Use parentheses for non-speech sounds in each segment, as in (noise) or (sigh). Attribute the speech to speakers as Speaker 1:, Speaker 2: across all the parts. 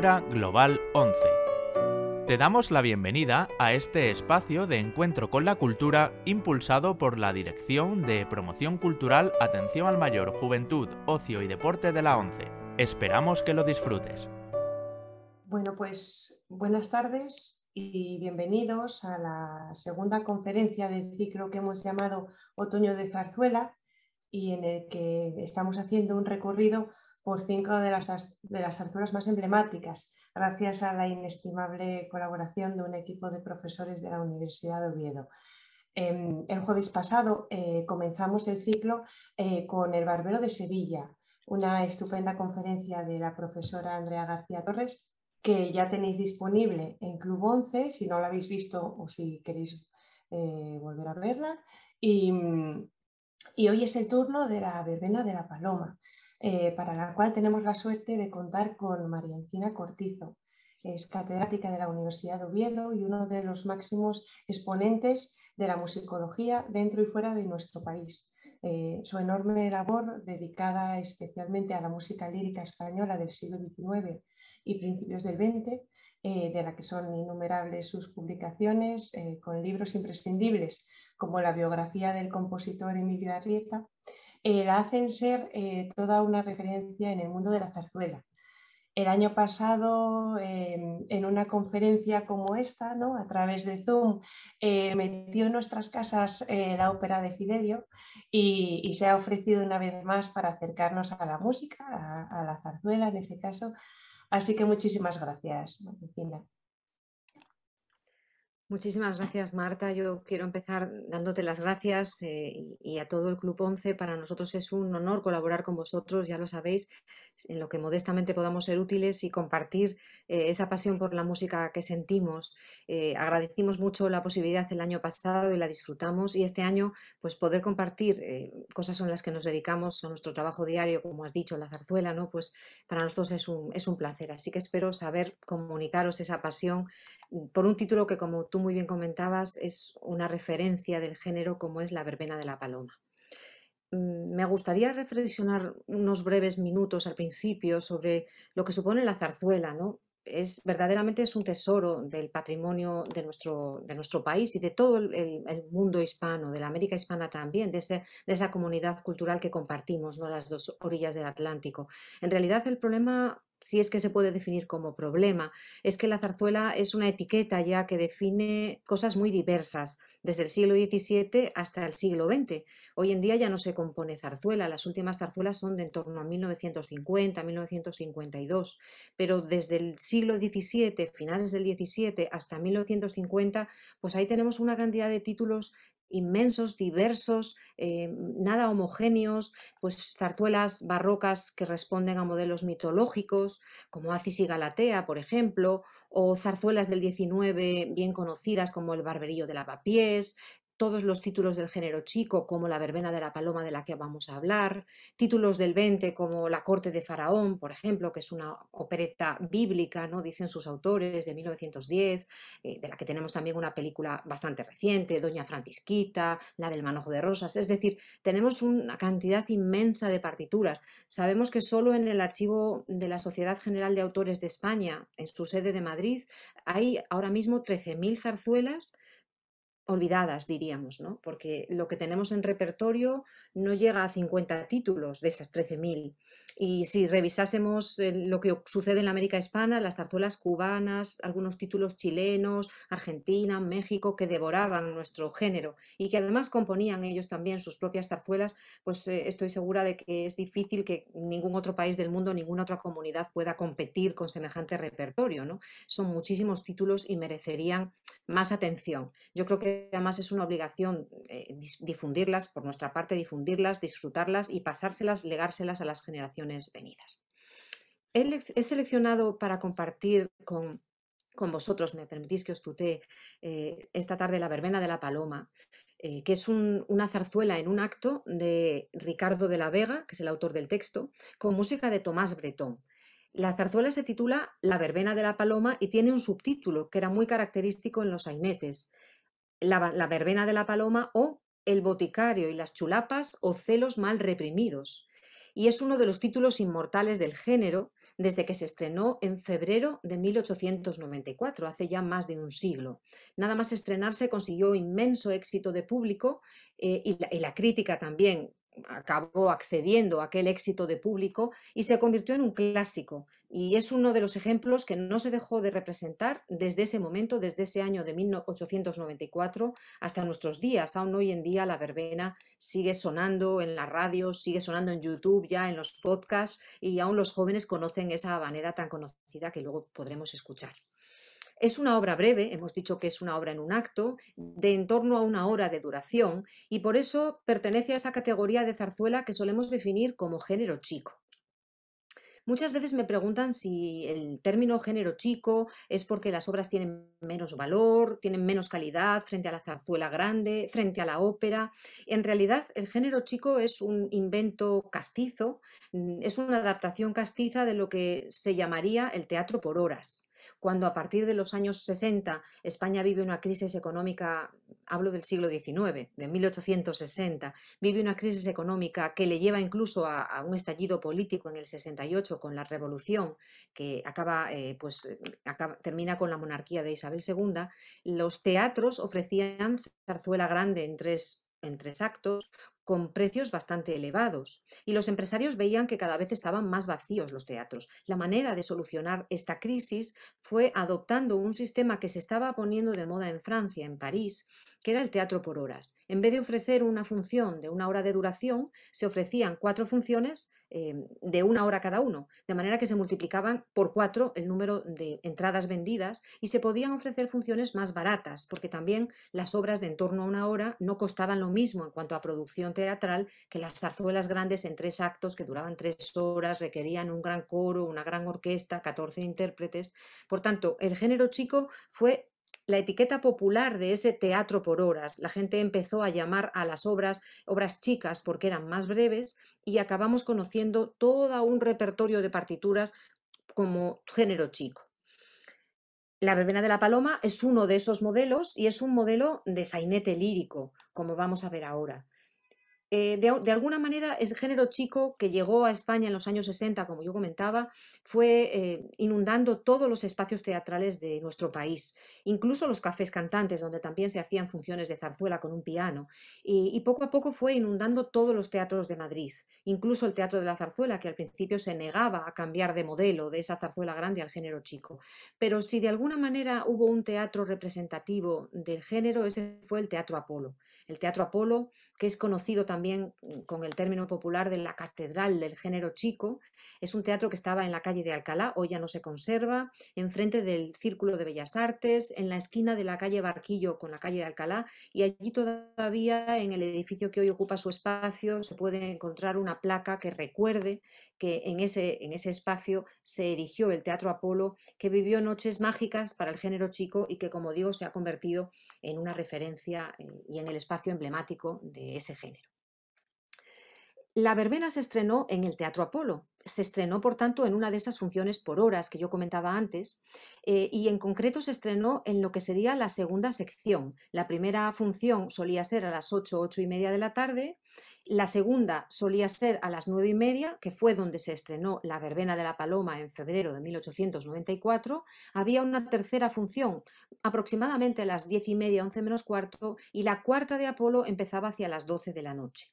Speaker 1: Global 11. Te damos la bienvenida a este espacio de encuentro con la cultura impulsado por la Dirección de Promoción Cultural, Atención al Mayor, Juventud, Ocio y Deporte de la ONCE. Esperamos que lo disfrutes.
Speaker 2: Bueno, pues buenas tardes y bienvenidos a la segunda conferencia del ciclo que hemos llamado Otoño de Zarzuela y en el que estamos haciendo un recorrido por cinco de las, de las zarzuelas más emblemáticas, gracias a la inestimable colaboración de un equipo de profesores de la Universidad de Oviedo. Em, el jueves pasado eh, comenzamos el ciclo eh, con El Barbero de Sevilla, una estupenda conferencia de la profesora Andrea García Torres, que ya tenéis disponible en Club 11, si no la habéis visto o si queréis eh, volver a verla. Y hoy es el turno de la verbena de la paloma, eh, para la cual tenemos la suerte de contar con María Encina Cortizo. Es catedrática de la Universidad de Oviedo y uno de los máximos exponentes de la musicología dentro y fuera de nuestro país. Eh, su enorme labor, dedicada especialmente a la música lírica española del siglo XIX y principios del XX, eh, de la que son innumerables sus publicaciones, con libros imprescindibles como la biografía del compositor Emilio Arrieta, eh, la hacen ser eh, toda una referencia en el mundo de la zarzuela. El año pasado, em, en una conferencia como esta, ¿no? a través de Zoom, eh, metió en nuestras casas la ópera de Fidelio y, se ha ofrecido una vez más para acercarnos a la música, a, la zarzuela en este caso. Así que muchísimas gracias, Martina.
Speaker 3: Muchísimas gracias, Marta. Yo quiero empezar dándote las gracias eh, y a todo el Club 11. Para nosotros es un honor colaborar con vosotros, ya lo sabéis, en lo que modestamente podamos ser útiles y compartir eh, esa pasión por la música que sentimos. Eh, agradecimos mucho la posibilidad el año pasado y la disfrutamos y este año pues poder compartir cosas en las que nos dedicamos a nuestro trabajo diario, como has dicho, la zarzuela, ¿no? Pues para nosotros es un, es un placer. Así que espero saber comunicaros esa pasión por un título que, como tú muy bien comentabas, es una referencia del género como es la verbena de la paloma. Mm, me gustaría reflexionar unos breves minutos al principio sobre lo que supone la zarzuela, ¿no? Es, verdaderamente es un tesoro del patrimonio de nuestro, de nuestro país y de todo el, mundo hispano, de la América hispana también, de, de esa comunidad cultural que compartimos, ¿no? las dos orillas del Atlántico. En realidad el problema si es que se puede definir como problema, es que la zarzuela es una etiqueta ya que define cosas muy diversas, desde el siglo XVII hasta el siglo XX. Hoy en día ya no se compone zarzuela, las últimas zarzuelas son de en torno a 1950, 1952, pero desde el siglo XVII, finales del XVII hasta 1950, pues ahí tenemos una cantidad de títulos inmensos, diversos, eh, nada homogéneos, pues zarzuelas barrocas que responden a modelos mitológicos, como Acis y Galatea, por ejemplo, o zarzuelas del XIX bien conocidas como El Barberillo de Lavapiés, todos los títulos del género chico, como La verbena de la paloma de la que vamos a hablar, títulos del 20 como La corte de Faraón, por ejemplo, que es una opereta bíblica, ¿no? dicen sus autores, de 1910, eh, de la que tenemos también una película bastante reciente, Doña Francisquita, la del manojo de rosas, es decir, tenemos una cantidad inmensa de partituras. Sabemos que solo en el archivo de la Sociedad General de Autores de España, en su sede de Madrid, hay ahora mismo 13.000 zarzuelas olvidadas, diríamos, ¿no? porque lo que tenemos en repertorio no llega a 50 títulos de esas 13.000. Y si revisásemos lo que sucede en la América Hispana, las zarzuelas cubanas, algunos títulos chilenos, Argentina, México, que devoraban nuestro género y que además componían ellos también sus propias zarzuelas, pues eh, estoy segura de que es difícil que ningún otro país del mundo, ninguna otra comunidad pueda competir con semejante repertorio. ¿no? Son muchísimos títulos y merecerían más atención. Yo creo que además es una obligación eh, difundirlas, por nuestra parte, difundirlas, disfrutarlas y pasárselas, legárselas a las generaciones venidas. He, seleccionado para compartir con, vosotros, me permitís que os tutee eh, esta tarde la verbena de la paloma, eh, que es una zarzuela en un acto de Ricardo de la Vega, que es el autor del texto, con música de Tomás Bretón. La zarzuela se titula La verbena de la paloma y tiene un subtítulo que era muy característico en los sainetes, la, verbena de la paloma o el boticario y las chulapas o celos mal reprimidos. y es uno de los títulos inmortales del género desde que se estrenó en febrero de 1894, hace ya más de un siglo. Nada más estrenarse consiguió inmenso éxito de público eh, y, y la crítica también acabó accediendo a aquel éxito de público y se convirtió en un clásico. Y es uno de los ejemplos que no se dejó de representar desde ese momento, desde ese año de 1894 hasta nuestros días. Aún hoy en día la verbena sigue sonando en la radio, sigue sonando en YouTube, ya en los podcasts, y aún los jóvenes conocen esa manera tan conocida que luego podremos escuchar. Es una obra breve, hemos dicho que es una obra en un acto, de en torno a una hora de duración, y por eso pertenece a esa categoría de zarzuela que solemos definir como género chico. Muchas veces me preguntan si el término género chico es porque las obras tienen menos valor, tienen menos calidad frente a la zarzuela grande, frente a la ópera. En realidad, el género chico es un invento castizo, mm, es una adaptación castiza de lo que se llamaría el teatro por horas cuando a partir de los años 60 España vive una crisis económica, hablo del siglo XIX, de 1860, vive una crisis económica que le lleva incluso a, un estallido político en el 68 con la revolución que acaba, eh, pues, termina con la monarquía de Isabel II, los teatros ofrecían zarzuela grande en tres en tres actos, con precios bastante elevados. Y los empresarios veían que cada vez estaban más vacíos los teatros. La manera de solucionar esta crisis fue adoptando un sistema que se estaba poniendo de moda en Francia, en París, que era el teatro por horas. En vez de ofrecer una función de una hora de duración, se ofrecían cuatro funciones Em, de una hora cada uno, de manera que se multiplicaban por cuatro el número de entradas vendidas y se podían ofrecer funciones más baratas, porque también las obras de en torno a una hora no costaban lo mismo en cuanto a producción teatral que las zarzuelas grandes en tres actos que duraban tres horas, requerían un gran coro, una gran orquesta, 14 intérpretes. Por tanto, el género chico fue la etiqueta popular de ese teatro por horas. La gente empezó a llamar a las obras obras chicas porque eran más breves y acabamos conociendo todo un repertorio de partituras como género chico. La verbena de la paloma es uno de esos modelos y es un modelo de sainete lírico, como vamos a ver ahora. Eh, de, alguna manera, el género chico que llegó a España en los años 60, como yo comentaba, fue eh, inundando todos los espacios teatrales de nuestro país, incluso los cafés cantantes, donde también se hacían funciones de zarzuela con un piano, y, y, poco a poco fue inundando todos los teatros de Madrid, incluso el Teatro de la Zarzuela, que al principio se negaba a cambiar de modelo de esa zarzuela grande al género chico. Pero si de alguna manera hubo un teatro representativo del género, ese fue el Teatro Apolo. El Teatro Apolo, que es conocido también mm, con el término popular de la Catedral del Género Chico, es un teatro que estaba en la calle de Alcalá, hoy ya no se conserva, enfrente del Círculo de Bellas Artes, en la esquina de la calle Barquillo con la calle de Alcalá, y allí todavía en el edificio que hoy ocupa su espacio se puede encontrar una placa que recuerde que en ese, en ese espacio se erigió el Teatro Apolo, que vivió noches mágicas para el género chico y que, como digo, se ha convertido en una referencia eh, y en el espacio emblemático de ese género. La verbena se estrenó en el Teatro Apolo. Se estrenó, por tanto, en una de esas funciones por horas que yo comentaba antes, eh, y en concreto se estrenó en lo que sería la segunda sección. La primera función solía ser a las 8, 8 y media de la tarde, la segunda solía ser a las 9 y media, que fue donde se estrenó La Verbena de la Paloma en febrero de 1894. Había una tercera función, aproximadamente a las 10 y media, 11 menos cuarto, y la cuarta de Apolo empezaba hacia las 12 de la noche.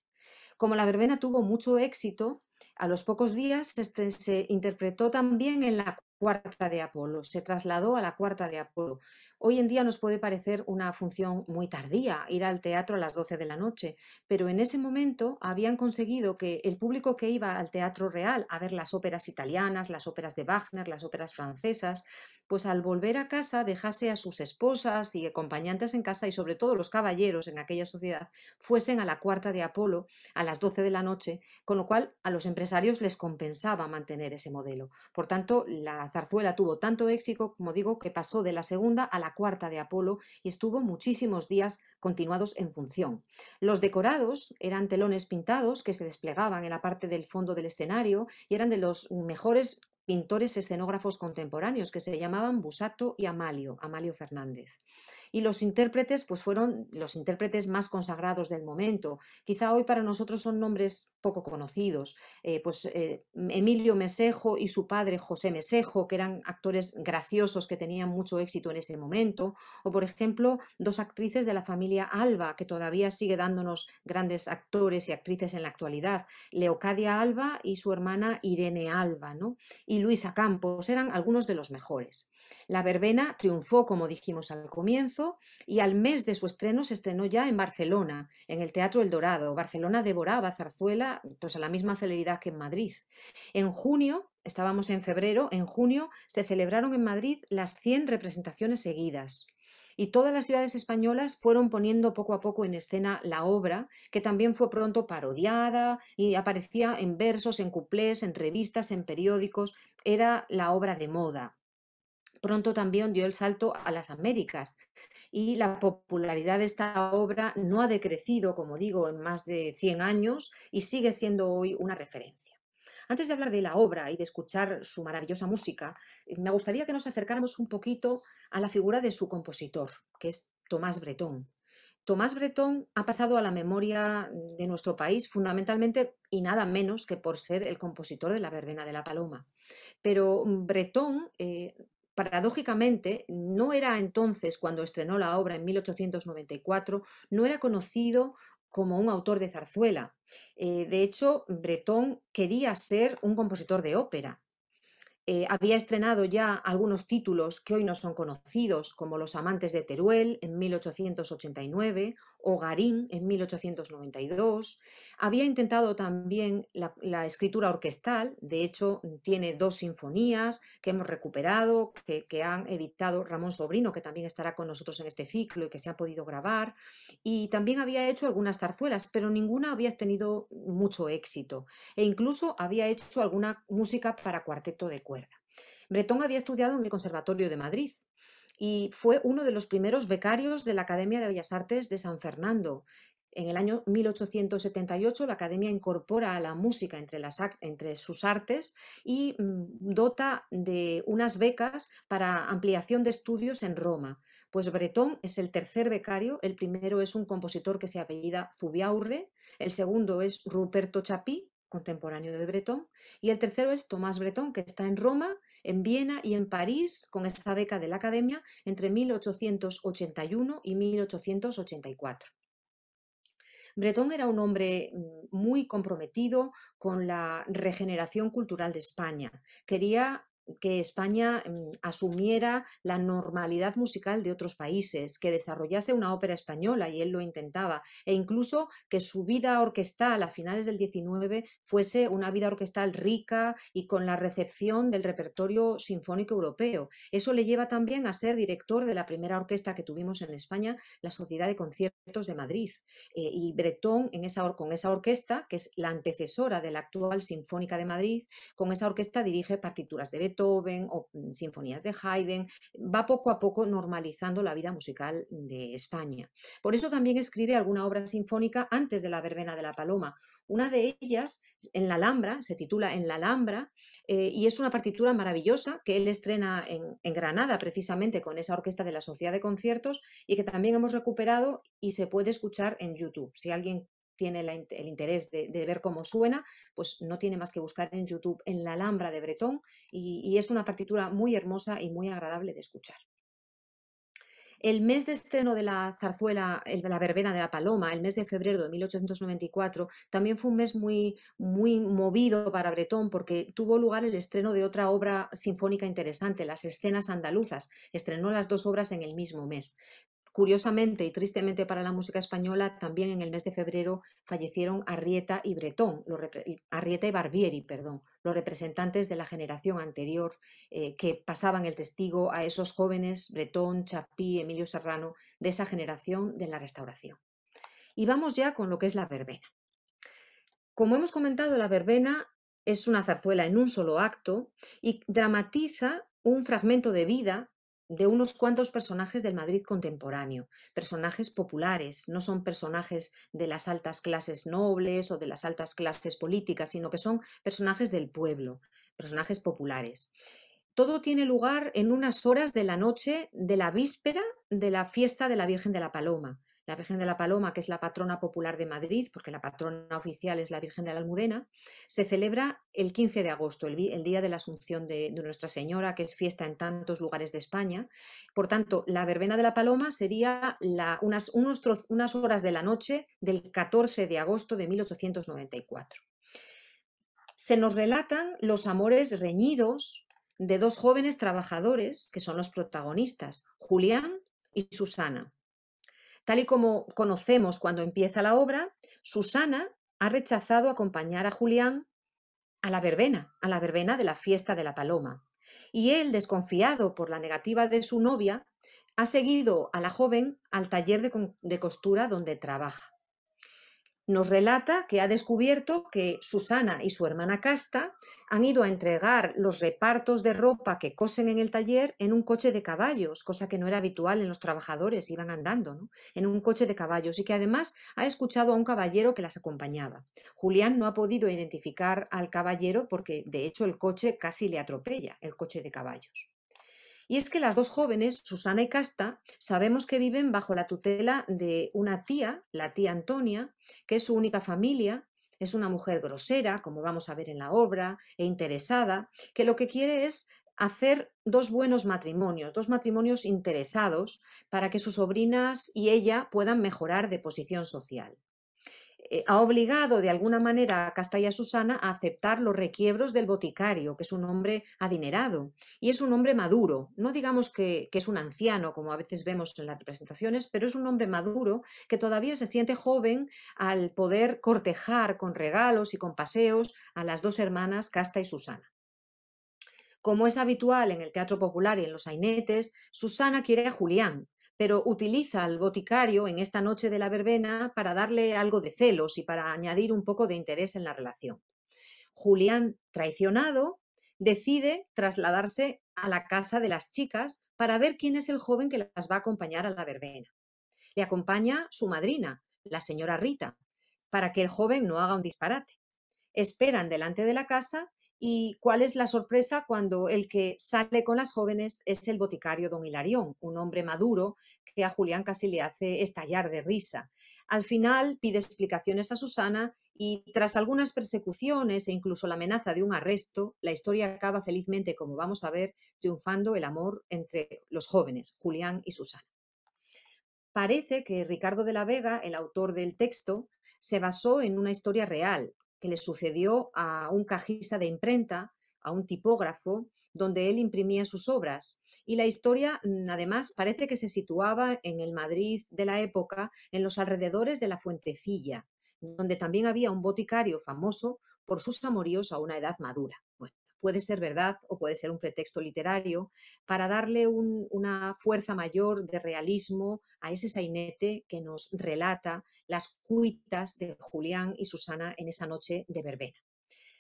Speaker 3: Como la verbena tuvo mucho éxito, a los pocos días se, interpretó también en la cuarta de Apolo, se trasladó a la cuarta de Apolo. Hoy en día nos puede parecer una función muy tardía ir al teatro a las 12 de la noche, pero en ese momento habían conseguido que el público que iba al teatro real a ver las óperas italianas, las óperas de Wagner, las óperas francesas, pues al volver a casa dejase a sus esposas y acompañantes en casa y sobre todo los caballeros en aquella sociedad fuesen a la cuarta de Apolo a las 12 de la noche, con lo cual a los empresarios les compensaba mantener ese modelo. Por tanto, la zarzuela tuvo tanto éxito, como digo, que pasó de la segunda a la cuarta de Apolo y estuvo muchísimos días continuados en función. Los decorados eran telones pintados que se desplegaban en la parte del fondo del escenario y eran de los mejores pintores escenógrafos contemporáneos que se llamaban Busato y Amalio, Amalio Fernández. Y los intérpretes pues fueron los intérpretes más consagrados del momento. Quizá hoy para nosotros son nombres poco conocidos, eh, pues eh, Emilio Mesejo y su padre José Mesejo, que eran actores graciosos que tenían mucho éxito en ese momento, o por ejemplo dos actrices de la familia Alba, que todavía sigue dándonos grandes actores y actrices en la actualidad, Leocadia Alba y su hermana Irene Alba, ¿no? y Luisa Campos, eran algunos de los mejores. La verbena triunfó, como dijimos al comienzo, y al mes de su estreno se estrenó ya en Barcelona, en el Teatro El Dorado. Barcelona devoraba Zarzuela pues, a la misma celeridad que en Madrid. En junio, estábamos en febrero, en junio se celebraron en Madrid las 100 representaciones seguidas. Y todas las ciudades españolas fueron poniendo poco a poco en escena la obra, que también fue pronto parodiada y aparecía en versos, en cuplés, en revistas, en periódicos. Era la obra de moda pronto también dio el salto a las Américas y la popularidad de esta obra no ha decrecido, como digo, en más de 100 años y sigue siendo hoy una referencia. Antes de hablar de la obra y de escuchar su maravillosa música, me gustaría que nos acercáramos un poquito a la figura de su compositor, que es Tomás Bretón. Tomás Bretón ha pasado a la memoria de nuestro país fundamentalmente y nada menos que por ser el compositor de la verbena de la paloma. Pero Bretón eh, paradójicamente, no era entonces, cuando estrenó la obra en 1894, no era conocido como un autor de zarzuela. Eh, de hecho, Bretón quería ser un compositor de ópera. Eh, había estrenado ya algunos títulos que hoy no son conocidos, como Los amantes de Teruel en 1889 o Garín en 1892. Había intentado también la, escritura orquestal, de hecho tiene dos sinfonías que hemos recuperado, que, que, han editado Ramón Sobrino, que también estará con nosotros en este ciclo y que se ha podido grabar. Y también había hecho algunas zarzuelas, pero ninguna había tenido mucho éxito. E incluso había hecho alguna música para cuarteto de cuerda. Bretón había estudiado en el Conservatorio de Madrid y fue uno de los primeros becarios de la Academia de Bellas Artes de San Fernando. En el año 1878 la Academia incorpora a la música entre, sus artes y mm, dota de unas becas para ampliación de estudios en Roma. Pues Bretón es el tercer becario, el primero es un compositor que se apellida Zubiaurre, el segundo es Ruperto Chapí, contemporáneo de Bretón, y el tercero es Tomás Bretón, que está en Roma en Viena y en París con esa beca de la Academia entre 1881 y 1884. Bretón era un hombre mm, muy comprometido con la regeneración cultural de España. Quería que España mm, asumiera la normalidad musical de otros países, que desarrollase una ópera española, y él lo intentaba, e incluso que su vida orquestal a finales del 19 fuese una vida orquestal rica y con la recepción del repertorio sinfónico europeo. Eso le lleva también a ser director de la primera orquesta que tuvimos en España, la Sociedad de Conciertos de Madrid. Eh, y Bretón, en esa, con esa orquesta, que es la antecesora de la actual Sinfónica de Madrid, con esa orquesta dirige partituras de Beethoven, Beethoven o mm, sinfonías de Haydn, va poco a poco normalizando la vida musical de España. Por eso también escribe alguna obra sinfónica antes de la verbena de la paloma. Una de ellas, en la Alhambra, se titula En la Alhambra, eh, y es una partitura maravillosa que él estrena en, en Granada precisamente con esa orquesta de la Sociedad de Conciertos y que también hemos recuperado y se puede escuchar en YouTube. Si alguien tiene el interés de, ver cómo suena, pues no tiene más que buscar en YouTube en la Alhambra de Bretón y, es una partitura muy hermosa y muy agradable de escuchar. El mes de estreno de la zarzuela, la verbena de la Paloma, el mes de febrero de 1894, también fue un mes muy, muy movido para Bretón porque tuvo lugar el estreno de otra obra sinfónica interesante, Las escenas andaluzas. Estrenó las dos obras en el mismo mes. Curiosamente y tristemente para la música española, también en el mes de febrero fallecieron Arrieta y Bretón, Arrieta y Barbieri, perdón, los representantes de la generación anterior eh, que pasaban el testigo a esos jóvenes, Bretón, Chapí, Emilio Serrano, de esa generación de la restauración. Y vamos ya con lo que es la verbena. Como hemos comentado, la verbena es una zarzuela en un solo acto y dramatiza un fragmento de vida de unos cuantos personajes del Madrid contemporáneo, personajes populares, no son personajes de las altas clases nobles o de las altas clases políticas, sino que son personajes del pueblo, personajes populares. todo tiene lugar en unas horas de la noche de la víspera de la fiesta de la Virgen de la Paloma. La Virgen de la Paloma, que es la patrona popular de Madrid, porque la patrona oficial es la Virgen de la Almudena, se celebra el 15 de agosto, el, día de la Asunción de, Nuestra Señora, que es fiesta en tantos lugares de España. Por tanto, la verbena de la Paloma sería unas, unas horas de la noche del 14 de agosto de 1894. Se nos relatan los amores reñidos de dos jóvenes trabajadores, que son los protagonistas, Julián y Susana. Tal y como conocemos cuando empieza la obra, Susana ha rechazado acompañar a Julián a la verbena, a la verbena de la fiesta de la paloma. Y él, desconfiado por la negativa de su novia, ha seguido a la joven al taller de, de costura donde trabaja nos relata que ha descubierto que Susana y su hermana Casta han ido a entregar los repartos de ropa que cosen en el taller en un coche de caballos, cosa que no era habitual en los trabajadores, iban andando, en un coche de caballos, y que además ha escuchado a un caballero que las acompañaba. Julián no ha podido identificar al caballero porque de hecho el coche casi le atropella, el coche de caballos. Y es que las dos jóvenes, Susana y Casta, sabemos que viven bajo la tutela de una tía, la tía Antonia, que es su única familia, es una mujer grosera, como vamos a ver en la obra, e interesada, que lo que quiere es hacer dos buenos matrimonios, dos matrimonios interesados para que sus sobrinas y ella puedan mejorar de posición social. Eh, ha obligado de alguna manera a Castalla Susana a aceptar los requiebros del boticario, que es un hombre adinerado y es un hombre maduro. No digamos que, que, es un anciano, como a veces vemos en las representaciones, pero es un hombre maduro que todavía se siente joven al poder cortejar con regalos y con paseos a las dos hermanas Casta y Susana. Como es habitual en el teatro popular y en los sainetes, Susana quiere a Julián, pero utiliza al boticario en esta noche de la verbena para darle algo de celos y para añadir un poco de interés en la relación. Julián, traicionado, decide trasladarse a la casa de las chicas para ver quién es el joven que las va a acompañar a la verbena. Le acompaña su madrina, la señora Rita, para que el joven no haga un disparate. Esperan delante de la casa ¿Y cuál es la sorpresa cuando el que sale con las jóvenes es el boticario don Hilarión, un hombre maduro que a Julián casi le hace estallar de risa? Al final pide explicaciones a Susana y tras algunas persecuciones e incluso la amenaza de un arresto, la historia acaba felizmente, como vamos a ver, triunfando el amor entre los jóvenes, Julián y Susana. Parece que Ricardo de la Vega, el autor del texto, se basó en una historia real, que le sucedió a un cajista de imprenta, a un tipógrafo, donde él imprimía sus obras. Y la historia, mm, además, parece que se situaba en el Madrid de la época, en los alrededores de la Fuentecilla, donde también había un boticario famoso por sus amoríos a una edad madura. Puede ser verdad o puede ser un pretexto literario para darle una fuerza mayor de realismo a ese sainete que nos relata las cuitas de Julián y Susana en esa noche de verbena.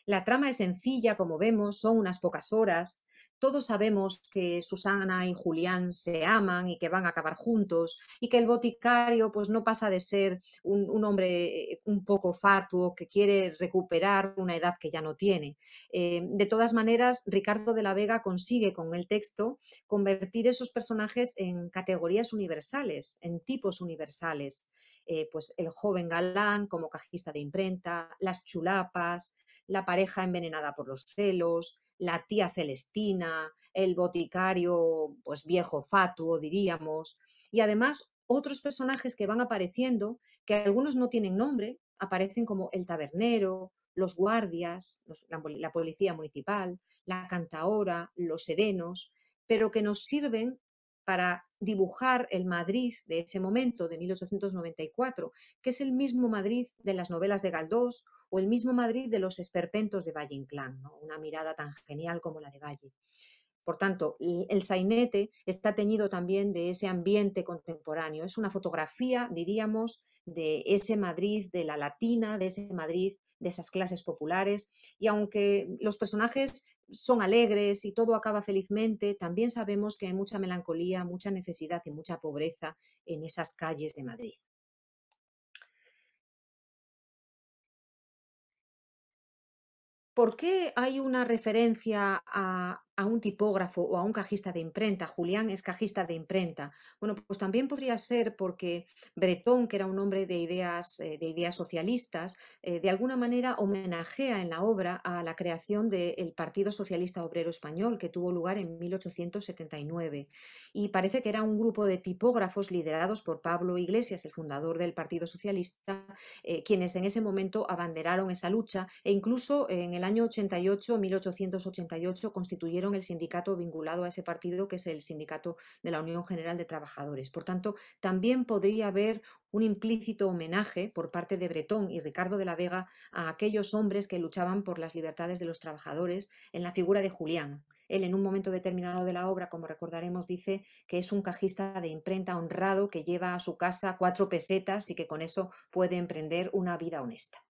Speaker 3: La trama es sencilla, como vemos, son unas pocas horas, todos sabemos que Susana y Julián se aman y que van a acabar juntos y que el boticario pues no pasa de ser un, hombre eh, un poco fatuo que quiere recuperar una edad que ya no tiene. Eh, de todas maneras, Ricardo de la Vega consigue con el texto convertir esos personajes en categorías universales, en tipos universales. Eh, pues el joven galán como cajista de imprenta, las chulapas, la pareja envenenada por los celos, la tía Celestina, el boticario, pues viejo fatuo, diríamos, y además otros personajes que van apareciendo, que algunos no tienen nombre, aparecen como el tabernero, los guardias, la, policía municipal, la cantaora, los serenos, pero que nos sirven para dibujar el Madrid de ese momento, de 1894, que es el mismo Madrid de las novelas de Galdós o el mismo Madrid de los esperpentos de Valle Inclán, una mirada tan genial como la de Valle. Por tanto, el sainete está teñido también de ese ambiente contemporáneo. Es una fotografía, diríamos, de ese Madrid de la latina, de ese Madrid de esas clases populares. Y aunque los personajes son alegres y todo acaba felizmente, también sabemos que hay mucha melancolía, mucha necesidad y mucha pobreza en esas calles de Madrid. ¿Por qué hay una referencia a a un tipógrafo o a un cajista de imprenta. Julián es cajista de imprenta. Bueno, pues también podría ser porque Bretón, que era un hombre de ideas, eh, de ideas socialistas, eh, de alguna manera homenajea en la obra a la creación del Partido Socialista Obrero Español, que tuvo lugar en 1879. Y parece que era un grupo de tipógrafos liderados por Pablo Iglesias, el fundador del Partido Socialista, eh, quienes en ese momento abanderaron esa lucha e incluso en el año 88, 1888, constituyeron el sindicato vinculado a ese partido, que es el sindicato de la Unión General de Trabajadores. Por tanto, también podría haber un implícito homenaje por parte de Bretón y Ricardo de la Vega a aquellos hombres que luchaban por las libertades de los trabajadores en la figura de Julián. Él en un momento determinado de la obra, como recordaremos, dice que es un cajista de imprenta honrado que lleva a su casa cuatro pesetas y que con eso puede emprender una vida honesta.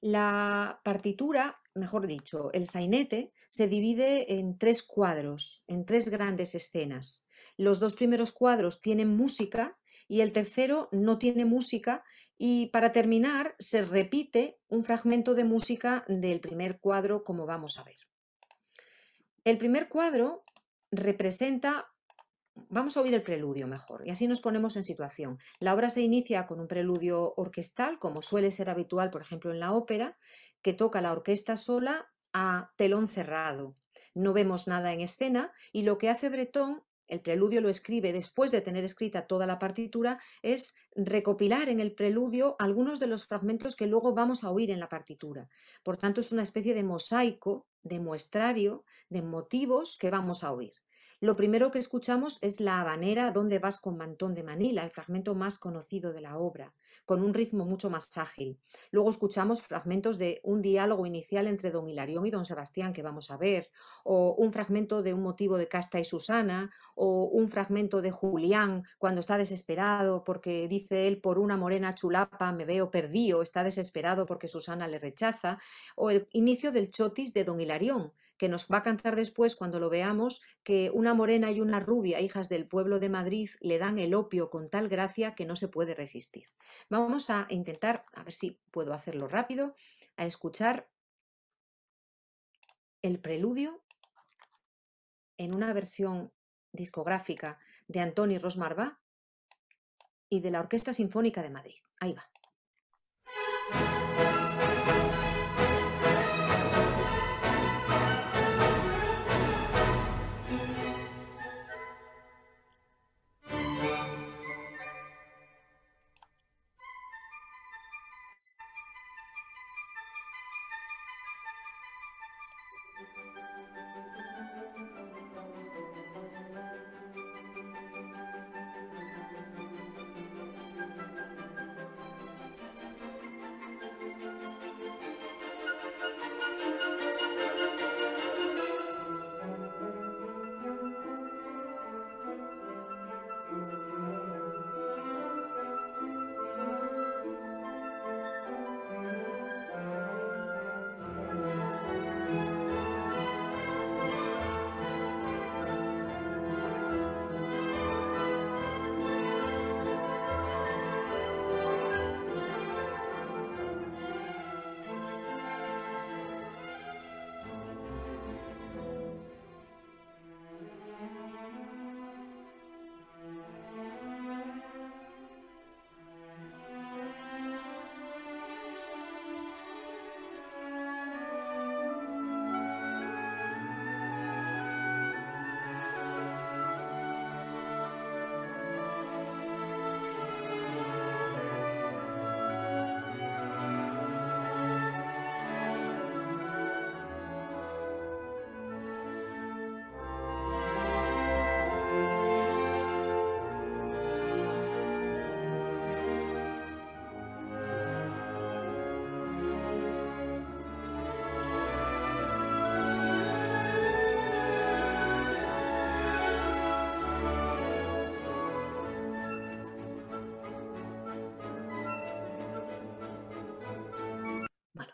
Speaker 3: La partitura, mejor dicho, el sainete, se divide en tres cuadros, en tres grandes escenas. Los dos primeros cuadros tienen música y el tercero no tiene música y para terminar se repite un fragmento de música del primer cuadro como vamos a ver. El primer cuadro representa Vamos a oír el preludio mejor y así nos ponemos en situación. La obra se inicia con un preludio orquestal, como suele ser habitual, por ejemplo, en la ópera, que toca la orquesta sola a telón cerrado. No vemos nada en escena y lo que hace Bretón, el preludio lo escribe después de tener escrita toda la partitura, es recopilar en el preludio algunos de los fragmentos que luego vamos a oír en la partitura. Por tanto, es una especie de mosaico, de muestrario, de motivos que vamos a oír. Lo primero que escuchamos es la habanera Donde vas con mantón de Manila, el fragmento más conocido de la obra, con un ritmo mucho más ágil. Luego escuchamos fragmentos de un diálogo inicial entre don Hilarión y don Sebastián que vamos a ver, o un fragmento de un motivo de Casta y Susana, o un fragmento de Julián cuando está desesperado porque dice él por una morena chulapa me veo perdido, está desesperado porque Susana le rechaza, o el inicio del chotis de don Hilarión, que nos va a cantar después cuando lo veamos, que una morena y una rubia, hijas del pueblo de Madrid, le dan el opio con tal gracia que no se puede resistir. Vamos a intentar, a ver si puedo hacerlo rápido, a escuchar el preludio en una versión discográfica de Antoni Rosmarba y de la Orquesta Sinfónica de Madrid. Ahí va.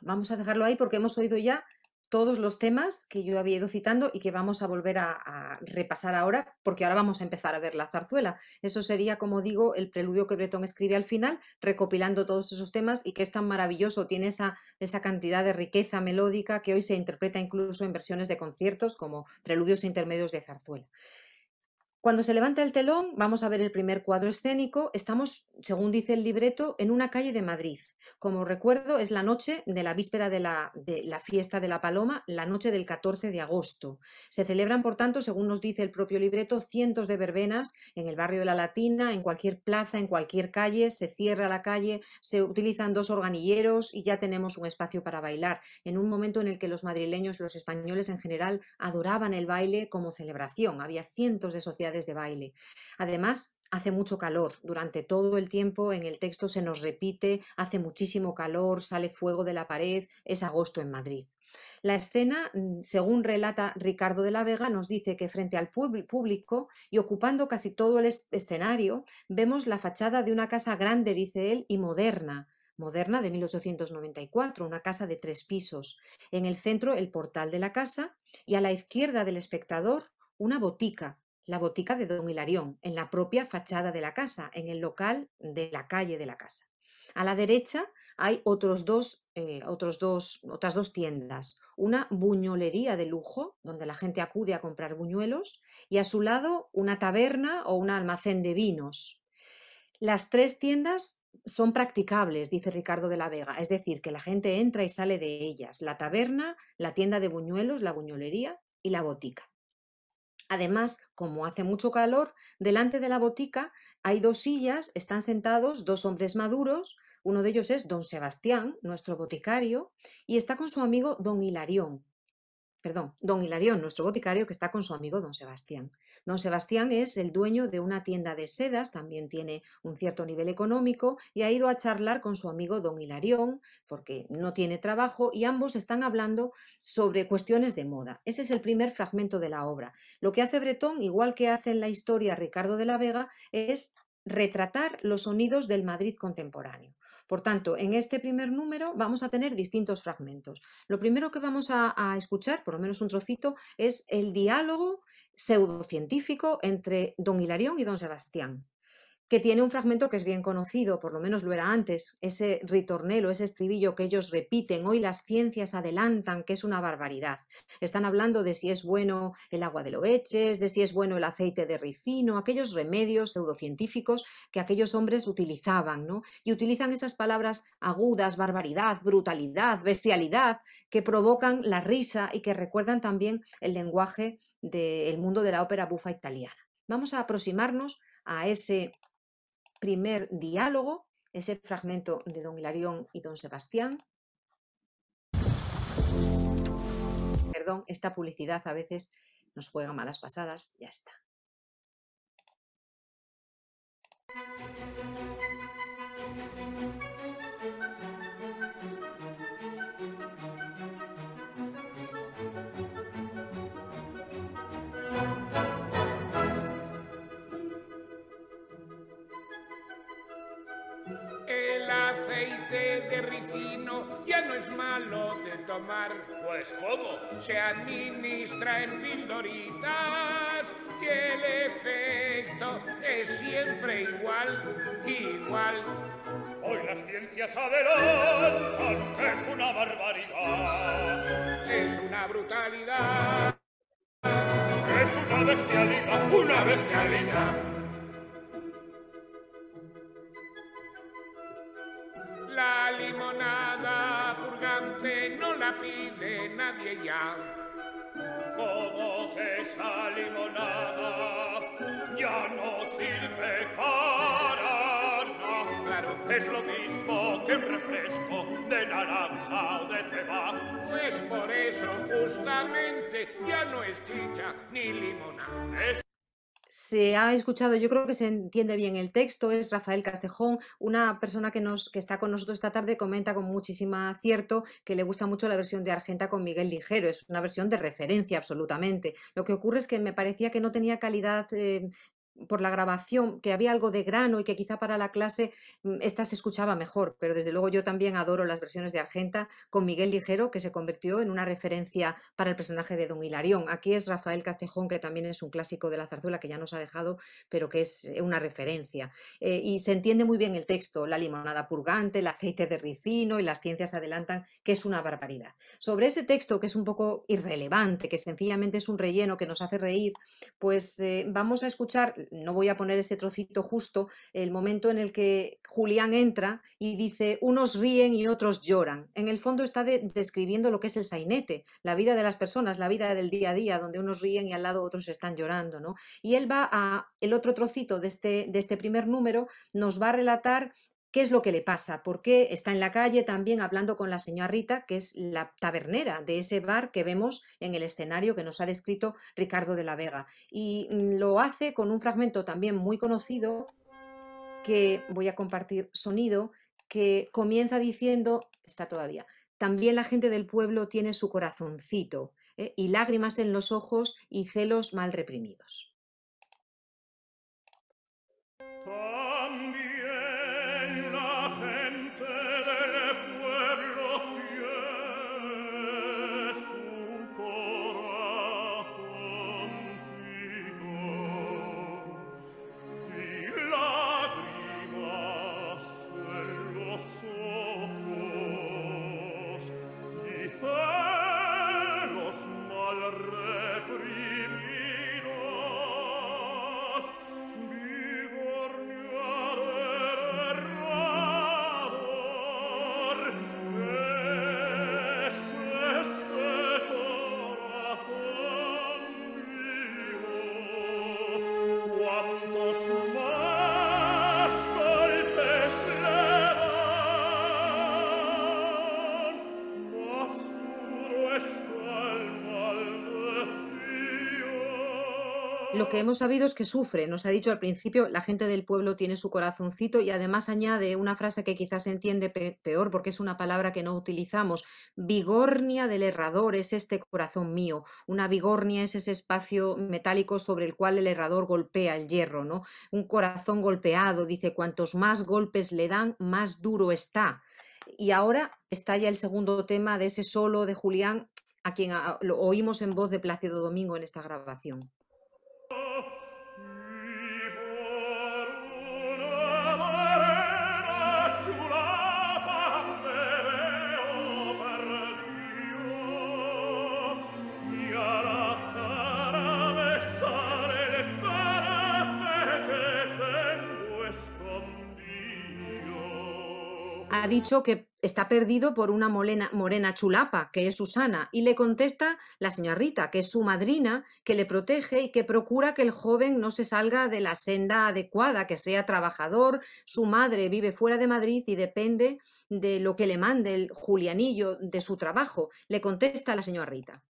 Speaker 3: Vamos a dejarlo ahí porque hemos oído ya todos los temas que yo había ido citando y que vamos a volver a, repasar ahora, porque ahora vamos a empezar a ver la zarzuela. Eso sería, como digo, el preludio que Bretón escribe al final, recopilando todos esos temas y que es tan maravilloso, tiene esa, esa cantidad de riqueza melódica que hoy se interpreta incluso en versiones de conciertos como preludios e intermedios de zarzuela. Cuando se levanta el telón, vamos a ver el primer cuadro escénico. Estamos, según dice el libreto, en una calle de Madrid. Como recuerdo, es la noche de la víspera de la, de la, fiesta de la Paloma, la noche del 14 de agosto. Se celebran, por tanto, según nos dice el propio libreto, cientos de verbenas en el barrio de la Latina, en cualquier plaza, en cualquier calle, se cierra la calle, se utilizan dos organilleros y ya tenemos un espacio para bailar, en un momento en el que los madrileños, los españoles en general, adoraban el baile como celebración. Había cientos de sociedades de baile. Además, hace mucho calor. Durante todo el tiempo en el texto se nos repite, hace muchísimo calor, sale fuego de la pared, es agosto en Madrid. La escena, mm, según relata Ricardo de la Vega, nos dice que frente al público y ocupando casi todo el escenario, vemos la fachada de una casa grande, dice él, y moderna, moderna de 1894, una casa de tres pisos. En el centro, el portal de la casa y a la izquierda del espectador, una botica, la botica de Don Hilarión, en la propia fachada de la casa, en el local de la calle de la casa. A la derecha hay otros dos, eh, otros dos, otras dos tiendas, una buñolería de lujo, donde la gente acude a comprar buñuelos, y a su lado una taberna o un almacén de vinos. Las tres tiendas son practicables, dice Ricardo de la Vega, es decir, que la gente entra y sale de ellas, la taberna, la tienda de buñuelos, la buñolería y la botica. Además, como hace mucho calor, delante de la botica hay dos sillas, están sentados dos hombres maduros, uno de ellos es don Sebastián, nuestro boticario, y está con su amigo don Hilarión, perdón, don Hilarión, nuestro boticario, que está con su amigo don Sebastián. Don Sebastián es el dueño de una tienda de sedas, también tiene un cierto nivel económico y ha ido a charlar con su amigo don Hilarión porque no tiene trabajo y ambos están hablando sobre cuestiones de moda. Ese es el primer fragmento de la obra. Lo que hace Bretón, igual que hace en la historia Ricardo de la Vega, es retratar los sonidos del Madrid contemporáneo. Por tanto, en este primer número vamos a tener distintos fragmentos. Lo primero que vamos a, escuchar, por lo menos un trocito, es el diálogo pseudocientífico entre don Hilarión y don Sebastián que tiene un fragmento que es bien conocido, por lo menos lo era antes, ese ritornelo, ese estribillo que ellos repiten, hoy las ciencias adelantan, que es una barbaridad. Están hablando de si es bueno el agua de loeches, de si es bueno el aceite de ricino, aquellos remedios pseudocientíficos que aquellos hombres utilizaban, ¿no? Y utilizan esas palabras agudas, barbaridad, brutalidad, bestialidad, que provocan la risa y que recuerdan también el lenguaje del mundo de la ópera bufa italiana. Vamos a aproximarnos a ese primer diálogo, ese fragmento de don Hilarión y don Sebastián. Perdón, esta publicidad a veces nos juega malas pasadas, ya está.
Speaker 4: Es malo de tomar.
Speaker 5: Pues ¿cómo?
Speaker 4: Se administra en pildoritas y el efecto es siempre igual, igual.
Speaker 5: Hoy las ciencias adelantan que es una barbaridad.
Speaker 4: Es una brutalidad.
Speaker 5: Es una bestialidad, una bestialidad.
Speaker 4: La limonada no la pide nadie ya.
Speaker 5: Como que esa limonada ya no sirve para nada.
Speaker 4: Claro.
Speaker 5: Es lo mismo que un refresco de naranja o de ceba.
Speaker 4: Pues por eso justamente ya no es chicha ni limonada
Speaker 3: se ha escuchado, yo creo que se entiende bien el texto, es Rafael Castejón, una persona que, nos, que está con nosotros esta tarde, comenta con muchísimo acierto que le gusta mucho la versión de Argenta con Miguel Ligero, es una versión de referencia absolutamente. Lo que ocurre es que me parecía que no tenía calidad eh, por la grabación que había algo de grano y que quizá para la clase mm, esta se escuchaba mejor, pero desde luego yo también adoro las versiones de Argenta con Miguel Ligero, que se convirtió en una referencia para el personaje de Don Hilarión. Aquí es Rafael Castejón, que también es un clásico de la zarzuela que ya nos ha dejado, pero que es eh, una referencia. Eh, y se entiende muy bien el texto, la limonada purgante, el aceite de ricino y las ciencias adelantan, que es una barbaridad. Sobre ese texto, que es un poco irrelevante, que sencillamente es un relleno que nos hace reír, pues eh, vamos a escuchar no voy a poner ese trocito justo, el momento en el que Julián entra y dice, unos ríen y otros lloran. En el fondo está describiendo lo que es el sainete, la vida de las personas, la vida del día a día, donde unos ríen y al lado otros están llorando. ¿no? Y él va a, el otro trocito de este, de este primer número, nos va a relatar qué es lo que le pasa, por qué está en la calle también hablando con la señora Rita, que es la tabernera de ese bar que vemos en el escenario que nos ha descrito Ricardo de la Vega. Y mm, lo hace con un fragmento también muy conocido que voy a compartir sonido, que comienza diciendo, está todavía, también la gente del pueblo tiene su corazoncito ¿eh? y lágrimas en los ojos y celos mal reprimidos. Hemos sabido es que sufre, nos ha dicho al principio, la gente del pueblo tiene su corazoncito y además añade una frase que quizás se entiende peor porque es una palabra que no utilizamos. Vigornia del herrador es este corazón mío. Una vigornia es ese espacio metálico sobre el cual el herrador golpea el hierro, ¿no? Un corazón golpeado, dice, cuantos más golpes le dan, más duro está. Y ahora está ya el segundo tema de ese solo de Julián, a quien lo oímos en voz de Plácido Domingo en esta grabación. Ha dicho que está perdido por una morena chulapa, que es Susana, y le contesta la señora Rita, que es su madrina, que le protege y que procura que el joven no se salga de la senda adecuada, que sea trabajador, su madre vive fuera de Madrid y depende de lo que le mande el Julianillo de su trabajo, le contesta la señora Rita.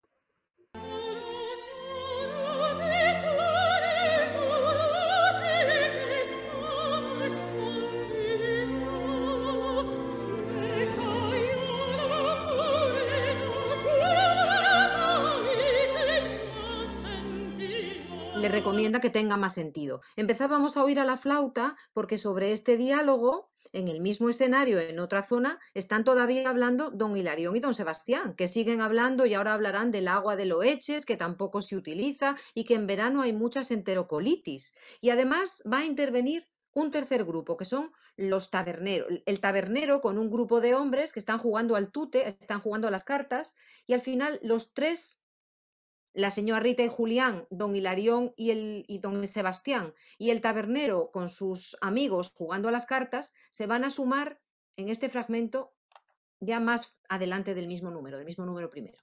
Speaker 3: Recomienda que tenga más sentido. Empezábamos a oír a la flauta porque sobre este diálogo, en el mismo escenario, en otra zona, están todavía hablando don Hilarión y don Sebastián, que siguen hablando y ahora hablarán del agua de Loeches, que tampoco se utiliza y que en verano hay muchas enterocolitis. Y además va a intervenir un tercer grupo, que son los taberneros. El tabernero con un grupo de hombres que están jugando al tute, están jugando a las cartas, y al final los tres la señora Rita y Julián, don Hilarión y, el, y don Sebastián y el tabernero con sus amigos jugando a las cartas, se van a sumar en este fragmento ya más adelante del mismo número, del mismo número primero.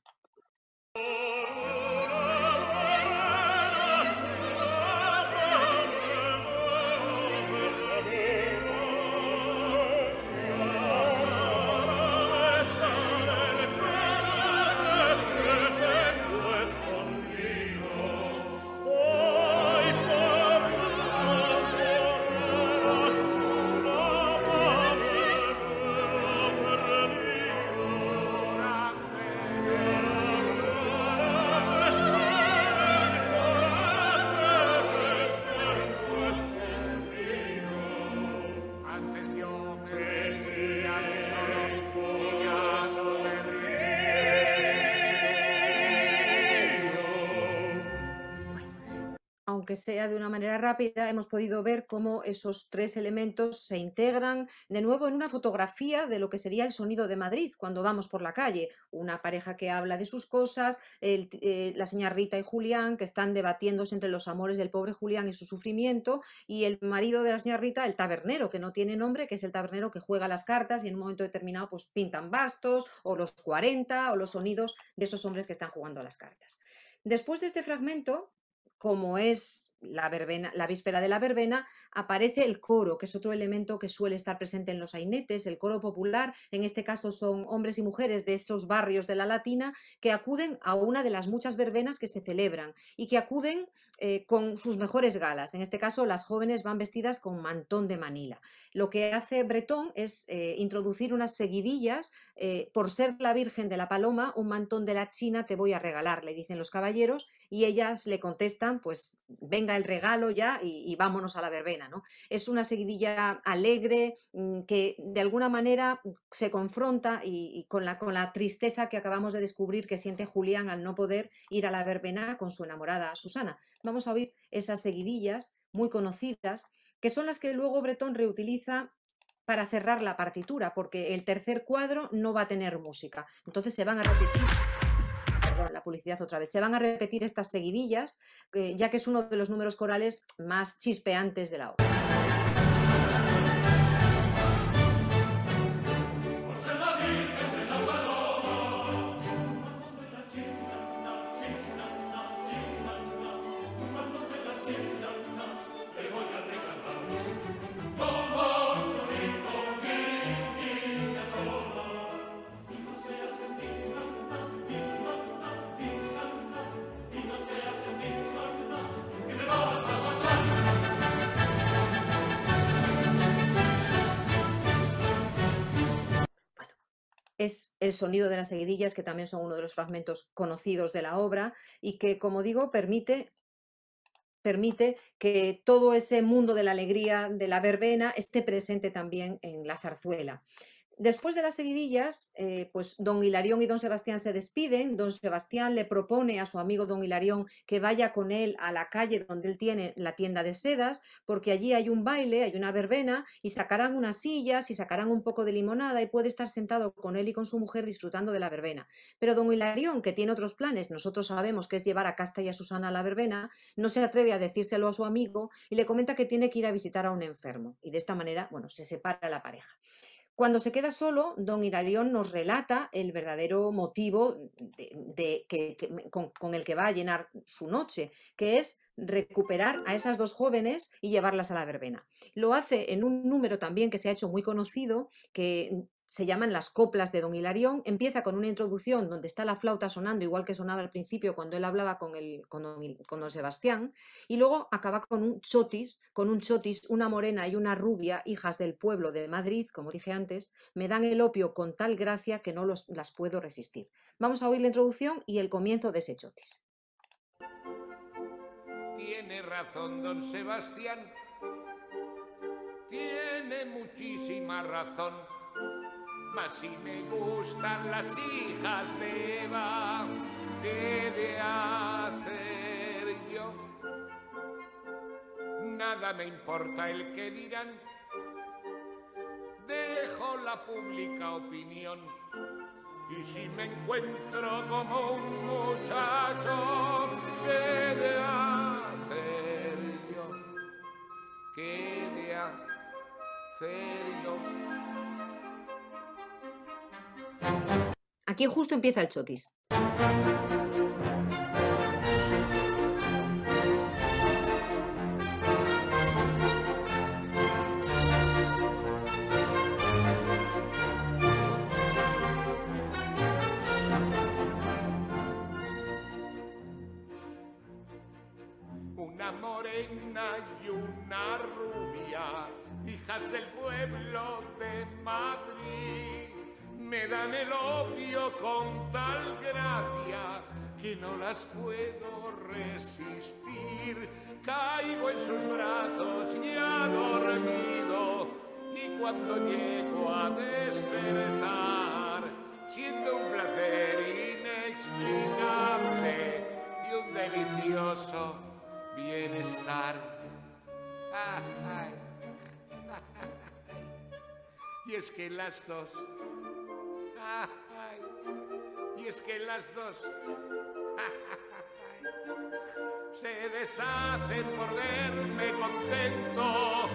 Speaker 3: Sea de una manera rápida, hemos podido ver cómo esos tres elementos se integran de nuevo en una fotografía de lo que sería el sonido de Madrid cuando vamos por la calle. Una pareja que habla de sus cosas, eh, la señora Rita y Julián que están debatiéndose entre los amores del pobre Julián y su sufrimiento, y el marido de la señora Rita, el tabernero, que no tiene nombre, que es el tabernero que juega las cartas y en un momento determinado pues pintan bastos o los 40 o los sonidos de esos hombres que están jugando a las cartas. Después de este fragmento, como es la, verbena, la víspera de la verbena, aparece el coro, que es otro elemento que suele estar presente en los sainetes, el coro popular, en este caso son hombres y mujeres de esos barrios de la Latina que acuden a una de las muchas verbenas que se celebran y que acuden eh, con sus mejores galas. En este caso, las jóvenes van vestidas con mantón de Manila. Lo que hace Bretón es eh, introducir unas seguidillas, eh, por ser la Virgen de la Paloma, un mantón de la China te voy a regalar, le dicen los caballeros, y ellas le contestan, pues venga el regalo ya y, vámonos a la verbena. ¿no? Es una seguidilla alegre mm, que de alguna manera se confronta y, con, la, con la tristeza que acabamos de descubrir que siente Julián al no poder ir a la verbena con su enamorada Susana. Vamos a oír esas seguidillas muy conocidas, que son las que luego Bretón reutiliza para cerrar la partitura, porque el tercer cuadro no va a tener música. Entonces se van a repetir la publicidad otra vez. Se van a repetir estas seguidillas, ya que es uno de los números corales más chispeantes de la obra. Es el sonido de las seguidillas, que también son uno de los fragmentos conocidos de la obra y que, como digo, permite permite que todo ese mundo de la alegría de la verbena esté presente también en la zarzuela. Después de las seguidillas, eh, pues don Hilarión y don Sebastián se despiden. Don Sebastián le propone a su amigo don Hilarión que vaya con él a la calle donde él tiene la tienda de sedas, porque allí hay un baile, hay una verbena, y sacarán unas sillas y sacarán un poco de limonada y puede estar sentado con él y con su mujer disfrutando de la verbena. Pero don Hilarión, que tiene otros planes, nosotros sabemos que es llevar a Casta y a Susana a la verbena, no se atreve a decírselo a su amigo y le comenta que tiene que ir a visitar a un enfermo. Y de esta manera, bueno, se separa la pareja. Cuando se queda solo, don Hilarión nos relata el verdadero motivo de, que, con, el que va a llenar su noche, que es recuperar a esas dos jóvenes y llevarlas a la verbena. Lo hace en un número también que se ha hecho muy conocido, que se llaman las coplas de Don Hilarión. Empieza con una introducción donde está la flauta sonando, igual que sonaba al principio cuando él hablaba con, el, con, don, Sebastián, y luego acaba con un chotis, con un chotis, una morena y una rubia, hijas del pueblo de Madrid, como dije antes, me dan el opio con tal gracia que no las puedo resistir. Vamos a oír la introducción y el comienzo de ese chotis.
Speaker 4: Tiene razón don Sebastián, tiene muchísima razón mas si me gustan las hijas de Eva, ¿qué de hacer yo? Nada me importa el que dirán, dejo la pública opinión. Y si me encuentro como un muchacho, ¿qué de hacer yo? ¿Qué de hacer yo?
Speaker 3: Aquí justo empieza el chotis.
Speaker 4: Una morena y una rubia, hijas del pueblo de Madrid me dan el opio con tal gracia que no las puedo resistir. Caigo en sus brazos ya dormido y cuando llego a despertar siento un placer inexplicable y un delicioso bienestar. (laughs) Y es que las dos y es que las dos (laughs) se deshacen por verme contento,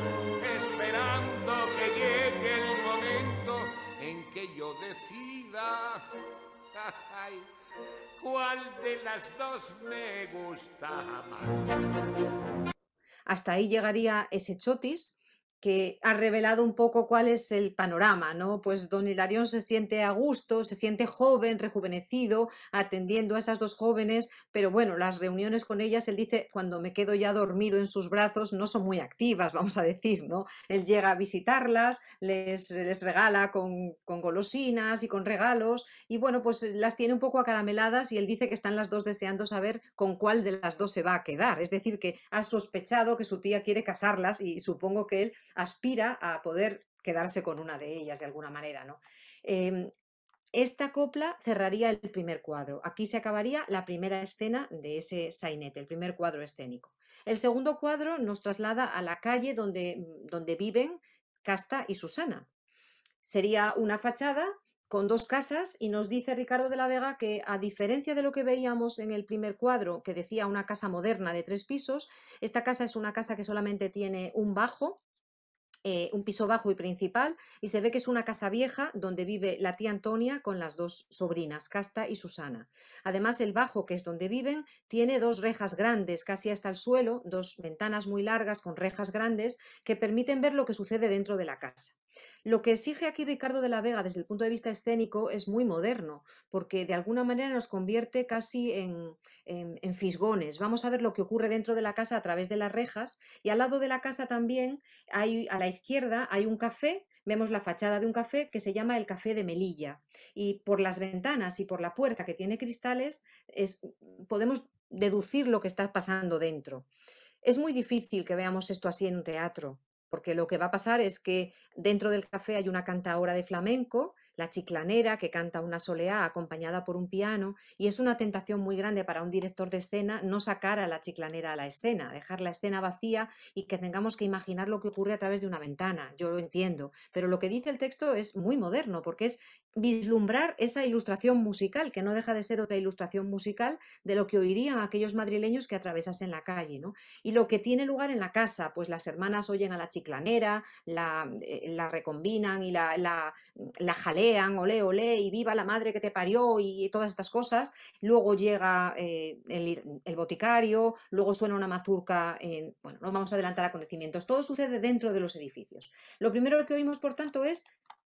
Speaker 4: esperando que llegue el momento en que yo decida (laughs) cuál de las dos me gusta más.
Speaker 3: Hasta ahí llegaría ese chotis que ha revelado un poco cuál es el panorama, ¿no? Pues don Hilarión se siente a gusto, se siente joven, rejuvenecido, atendiendo a esas dos jóvenes, pero bueno, las reuniones con ellas, él dice, cuando me quedo ya dormido en sus brazos, no son muy activas, vamos a decir, ¿no? Él llega a visitarlas, les, les regala con, con golosinas y con regalos, y bueno, pues las tiene un poco acarameladas y él dice que están las dos deseando saber con cuál de las dos se va a quedar, es decir, que ha sospechado que su tía quiere casarlas y supongo que él aspira a poder quedarse con una de ellas de alguna manera. ¿no? Em, esta copla cerraría el primer cuadro. Aquí se acabaría la primera escena de ese sainete, el primer cuadro escénico. El segundo cuadro nos traslada a la calle donde, donde viven Casta y Susana. Sería una fachada con dos casas y nos dice Ricardo de la Vega que a diferencia de lo que veíamos en el primer cuadro, que decía una casa moderna de tres pisos, esta casa es una casa que solamente tiene un bajo eh, un piso bajo y principal, y se ve que es una casa vieja donde vive la tía Antonia con las dos sobrinas, Casta y Susana. Además, el bajo, que es donde viven, tiene dos rejas grandes, casi hasta el suelo, dos ventanas muy largas con rejas grandes que permiten ver lo que sucede dentro de la casa. Lo que exige aquí Ricardo de la Vega desde el punto de vista escénico es muy moderno, porque de alguna manera nos convierte casi en, fisgones. Vamos a ver lo que ocurre dentro de la casa a través de las rejas y al lado de la casa también hay a la izquierda hay un café vemos la fachada de un café que se llama el Café de Melilla. Y por las ventanas y por la puerta que tiene cristales, es, podemos deducir lo que está pasando dentro. Es muy difícil que veamos esto así en un teatro, porque lo que va a pasar es que dentro del café hay una cantaora de flamenco, la chiclanera que canta una soleá acompañada por un piano, y es una tentación muy grande para un director de escena no sacar a la chiclanera a la escena, dejar la escena vacía y que tengamos que imaginar lo que ocurre a través de una ventana. Yo lo entiendo, pero lo que dice el texto es muy moderno, porque es vislumbrar esa ilustración musical, que no deja de ser otra ilustración musical de lo que oirían aquellos madrileños que atravesasen la calle. ¿no? Y lo que tiene lugar en la casa, pues las hermanas oyen a la chiclanera, la, eh, la recombinan y la, la, la, jalean, olé, olé, y viva la madre que te parió y todas estas cosas. Luego llega eh, el, el, boticario, luego suena una mazurca, en, bueno, no vamos a adelantar acontecimientos, todo sucede dentro de los edificios. Lo primero que oímos, por tanto, es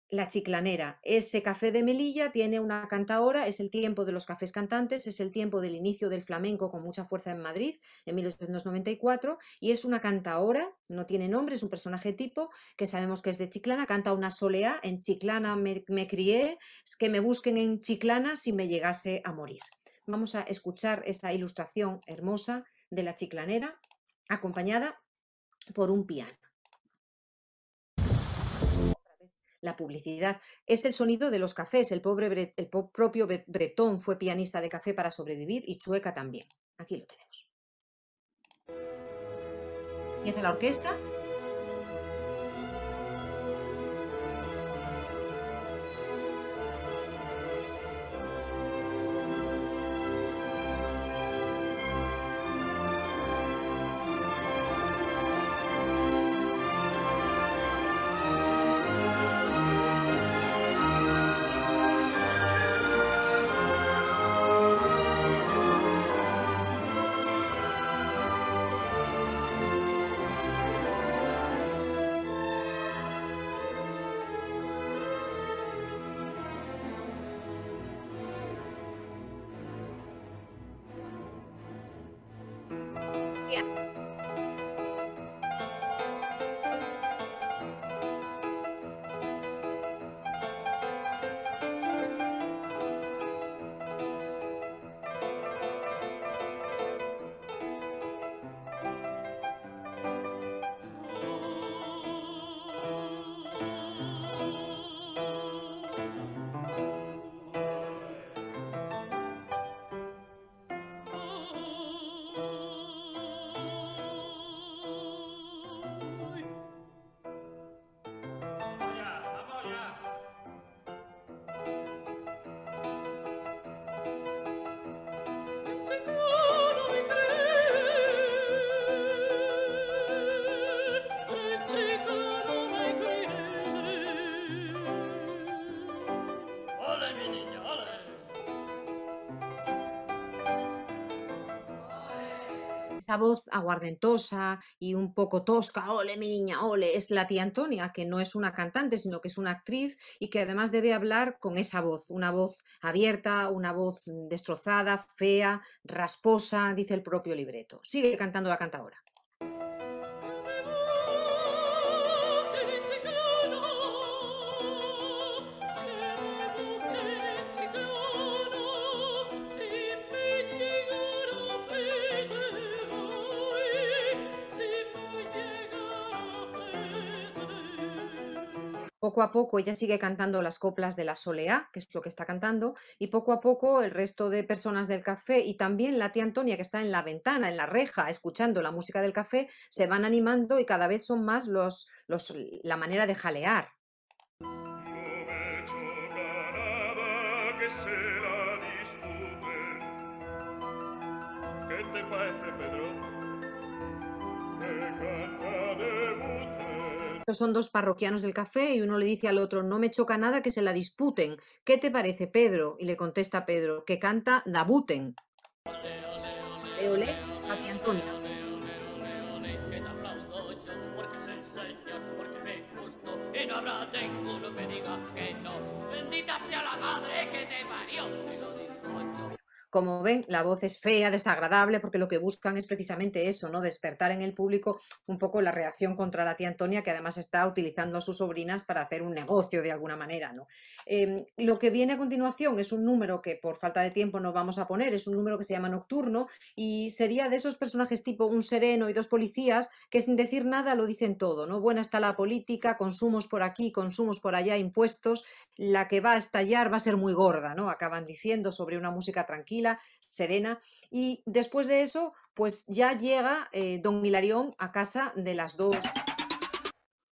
Speaker 3: la Chiclanera. Ese café de Melilla tiene una cantaora, es el tiempo de los cafés cantantes, es el tiempo del inicio del flamenco con mucha fuerza en Madrid en 1894 y es una cantaora, no tiene nombre, es un personaje tipo que sabemos que es de Chiclana, canta una soleá, en Chiclana me crié, que me busquen en Chiclana si me llegase a morir. Vamos a escuchar esa ilustración hermosa de la Chiclanera acompañada por un piano. La publicidad. Es el sonido de los cafés. El, pobre el propio Bretón fue pianista de café para sobrevivir y Chueca también. Aquí lo tenemos. Empieza la orquesta Esa voz aguardentosa y un poco tosca, ole mi niña, ole, es la tía Antonia, que no es una cantante, sino que es una actriz y que además debe hablar con esa voz, una voz abierta, una voz destrozada, fea, rasposa, dice el propio libreto. Sigue cantando la cantadora. Poco a poco ella sigue cantando las coplas de la soleá, que es lo que está cantando, y poco a poco el resto de personas del café y también la tía Antonia que está en la ventana, en la reja, escuchando la música del café, se van animando y cada vez son más los, la manera de jalear.
Speaker 5: ¿Qué te parece, Pedro?
Speaker 3: Estos son dos parroquianos del café y uno le dice al otro, no me choca nada que se la disputen. ¿Qué te parece, Pedro? Y le contesta Pedro, que canta Dabuten. Ole, ole, la tía Antonia.
Speaker 6: Y no habrá ninguno que diga que no. Bendita sea la madre que te parió.
Speaker 3: Como ven, la voz es fea, desagradable, porque lo que buscan es precisamente eso, ¿no? Despertar en el público un poco la reacción contra la tía Antonia, que además está utilizando a sus sobrinas para hacer un negocio de alguna manera, ¿no? Em, lo que viene a continuación es un número que por falta de tiempo no vamos a poner, es un número que se llama Nocturno y sería de esos personajes tipo un sereno y dos policías que sin decir nada lo dicen todo, ¿no? Buena está la política, consumos por aquí, consumos por allá, impuestos, la que va a estallar va a ser muy gorda, ¿no? Acaban diciendo sobre una música tranquila, serena. Y después de eso, pues ya llega eh, don Hilarión a casa de las dos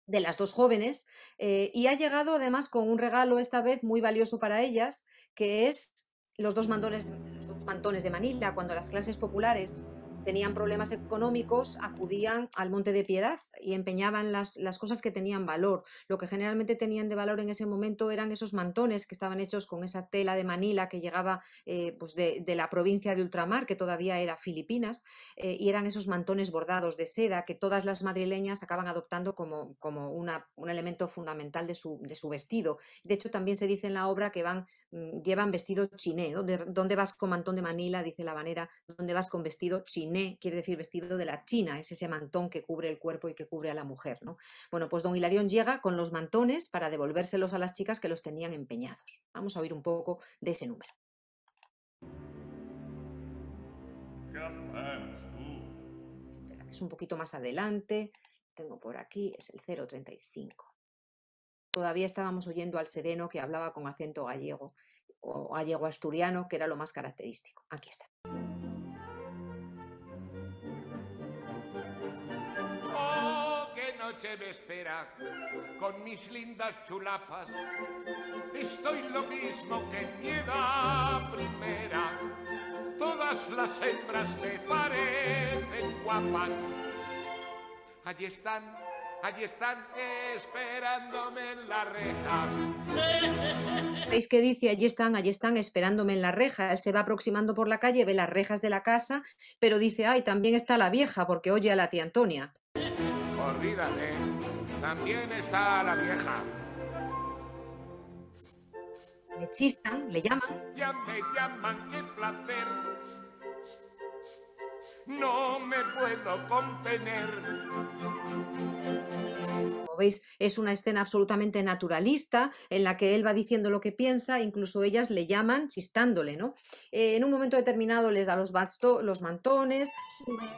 Speaker 3: de las dos jóvenes eh, y ha llegado además con un regalo esta vez muy valioso para ellas, que es los dos, mandones, los dos mantones de Manila, cuando las clases populares tenían problemas económicos, acudían al Monte de Piedad y empeñaban las, las, cosas que tenían valor. Lo que generalmente tenían de valor en ese momento eran esos mantones que estaban hechos con esa tela de Manila que llegaba eh, pues de, de, la provincia de ultramar, que todavía era Filipinas, eh, y eran esos mantones bordados de seda que todas las madrileñas acaban adoptando como, como una, un elemento fundamental de su, de su vestido. De hecho, también se dice en la obra que van llevan vestido chiné. ¿Dónde, ¿Dónde, vas con mantón de Manila? Dice la banera. ¿Dónde vas con vestido chiné? quiere decir vestido de la China, es ese mantón que cubre el cuerpo y que cubre a la mujer. ¿no? Bueno, pues don Hilarión llega con los mantones para devolvérselos a las chicas que los tenían empeñados. Vamos a oír un poco de ese número.
Speaker 5: ¿Qué hacemos tú?
Speaker 3: Espera, es un poquito más adelante. Tengo por aquí, es el 035. Todavía estábamos oyendo al sereno que hablaba con acento gallego o gallego asturiano, que era lo más característico. Aquí está.
Speaker 4: noche me espera con mis lindas chulapas. Estoy lo mismo que en mi edad primera. Todas las hembras me parecen guapas. Allí están, allí están esperándome en la reja. (laughs)
Speaker 3: ¿Veis que dice? Allí están, allí están esperándome en la reja. Él se va aproximando por la calle, ve las rejas de la casa, pero dice, ay, también está la vieja, porque oye a la tía Antonia.
Speaker 4: Olvídate, también está la vieja.
Speaker 3: Le chistan, le llaman.
Speaker 4: Ya me llaman, qué placer. No me puedo contener.
Speaker 3: Es una escena absolutamente naturalista en la que él va diciendo lo que piensa, incluso ellas le llaman chistándole, ¿no? Eh, en un momento determinado les da los, basto, los mantones,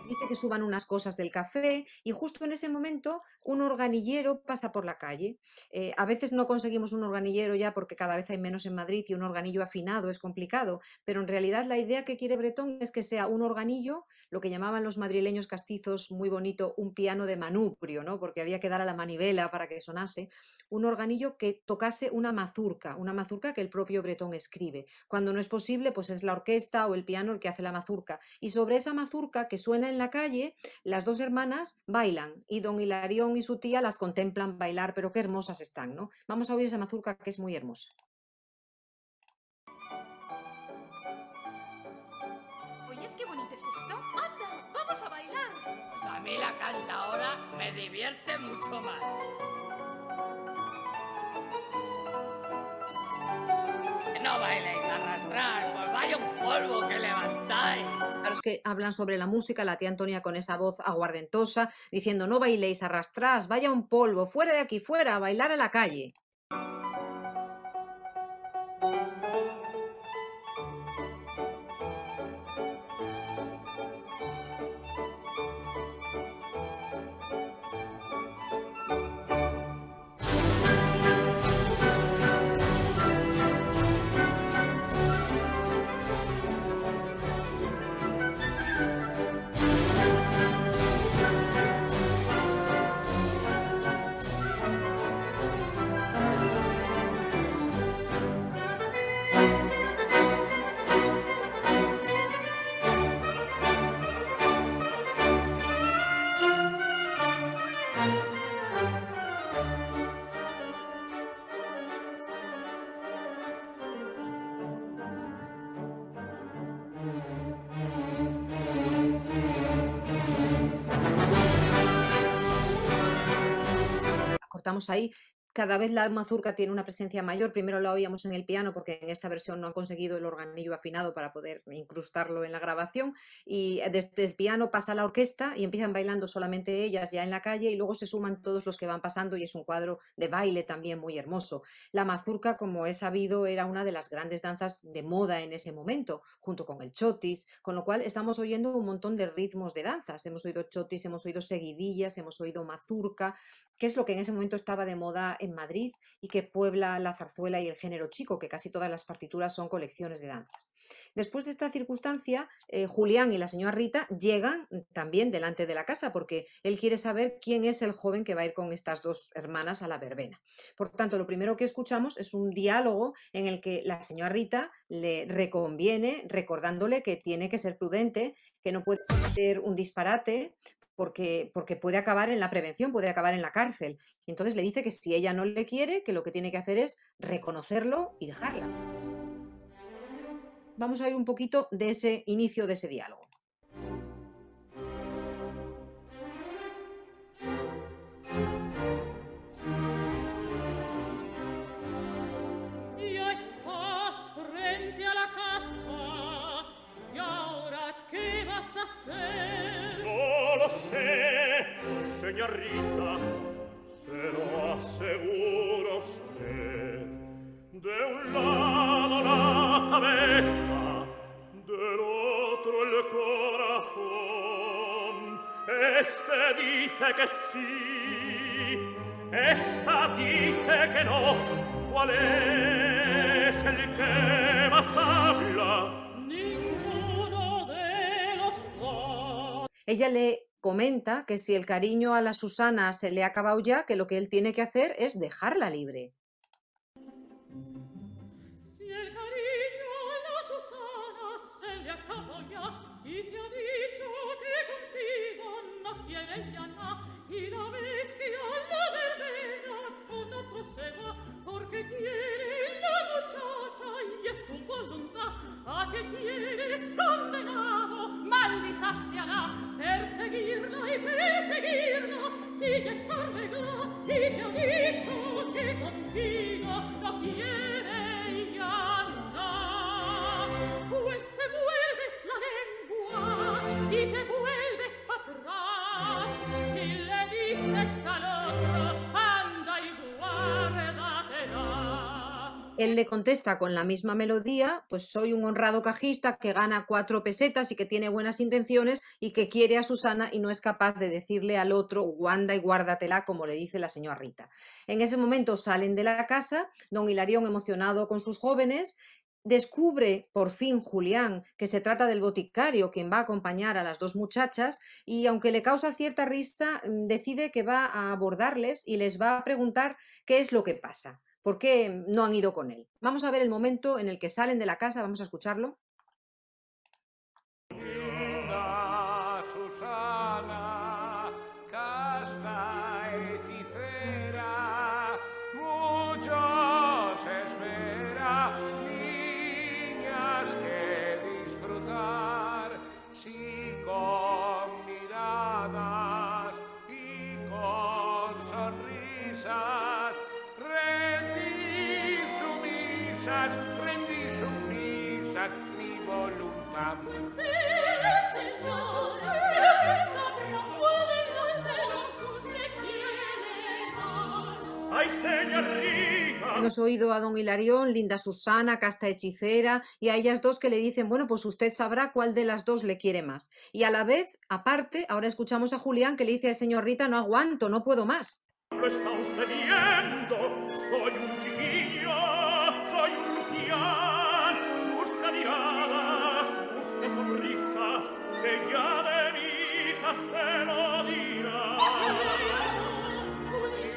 Speaker 3: dice que suban unas cosas del café y justo en ese momento un organillero pasa por la calle. Eh, a veces no conseguimos un organillero ya porque cada vez hay menos en Madrid y un organillo afinado es complicado, pero en realidad la idea que quiere Bretón es que sea un organillo, lo que llamaban los madrileños castizos muy bonito, un piano de manubrio, ¿no? Porque había que dar a la manivela para que sonase, un organillo que tocase una mazurca, una mazurca que el propio Bretón escribe. Cuando no es posible, pues es la orquesta o el piano el que hace la mazurca. Y sobre esa mazurca que suena en la calle, las dos hermanas bailan y don Hilarión y su tía las contemplan bailar, pero qué hermosas están, ¿no? Vamos a oír esa mazurca que es muy hermosa.
Speaker 6: Divierte mucho más. No bailéis arrastrar, pues vaya un polvo que levantáis.
Speaker 3: A los que hablan sobre la música, la tía Antonia con esa voz aguardentosa, diciendo no bailéis, arrastrás, vaya un polvo, fuera de aquí, fuera, a bailar a la calle. Cortamos ahí cada vez la mazurca tiene una presencia mayor. Primero la oíamos en el piano porque en esta versión no han conseguido el organillo afinado para poder incrustarlo en la grabación. Y eh, desde el piano pasa la orquesta y empiezan bailando solamente ellas ya en la calle y luego se suman todos los que van pasando y es un cuadro de baile también muy hermoso. La mazurca, como he sabido, era una de las grandes danzas de moda en ese momento, junto con el chotis, con lo cual estamos oyendo un montón de ritmos de danzas. Hemos oído chotis, hemos oído seguidillas, hemos oído mazurca, que es lo que en ese momento estaba de moda en Madrid y que puebla la zarzuela y el género chico, que casi todas las partituras son colecciones de danzas. Después de esta circunstancia, eh, Julián y la señora Rita llegan también delante de la casa porque él quiere saber quién es el joven que va a ir con estas dos hermanas a la verbena. Por tanto, lo primero que escuchamos es un diálogo en el que la señora Rita le reconviene recordándole que tiene que ser prudente, que no puede hacer un disparate, porque, porque puede acabar en la prevención, puede acabar en la cárcel. Y entonces le dice que si ella no le quiere, que lo que tiene que hacer es reconocerlo y dejarla. Vamos a ir un poquito de ese inicio de ese diálogo.
Speaker 7: Ya estás frente a la casa y ahora qué vas a hacer?
Speaker 5: Sé, señorita, se lo aseguro usted. De un lado la cabeza, del otro el corazón. Este dice que sí, esta dice que no. ¿Cuál es el que más habla?
Speaker 7: Ninguno de los dos.
Speaker 3: Ella le comenta que si el cariño a la Susana se le ha acabado ya, que lo que él tiene que hacer es dejarla libre.
Speaker 7: A que quieres condenado maldita sea seguirlo e perseguirlo, si descarregla, y te
Speaker 3: Él le contesta con la misma melodía, pues soy un honrado cajista que gana cuatro pesetas y que tiene buenas intenciones y que quiere a Susana y no es capaz de decirle al otro, guanda y guárdatela, como le dice la señora Rita. En ese momento salen de la casa, don Hilarión emocionado con sus jóvenes, descubre por fin Julián que se trata del boticario quien va a acompañar a las dos muchachas y aunque le causa cierta risa, mm, decide que va a abordarles y les va a preguntar qué es lo que pasa. ¿Por qué no han ido con él? Vamos a ver el momento en el que salen de la casa, vamos a escucharlo.
Speaker 4: Susana,
Speaker 3: Hemos oído a don Hilarión, Linda Susana, Casta Hechicera, y a ellas dos que le dicen, bueno, pues usted sabrá cuál de las dos le quiere más. Y a la vez, aparte, ahora escuchamos a Julián que le dice al señor Rita, no aguanto, no puedo más.
Speaker 5: Lo está usted viendo. Soy un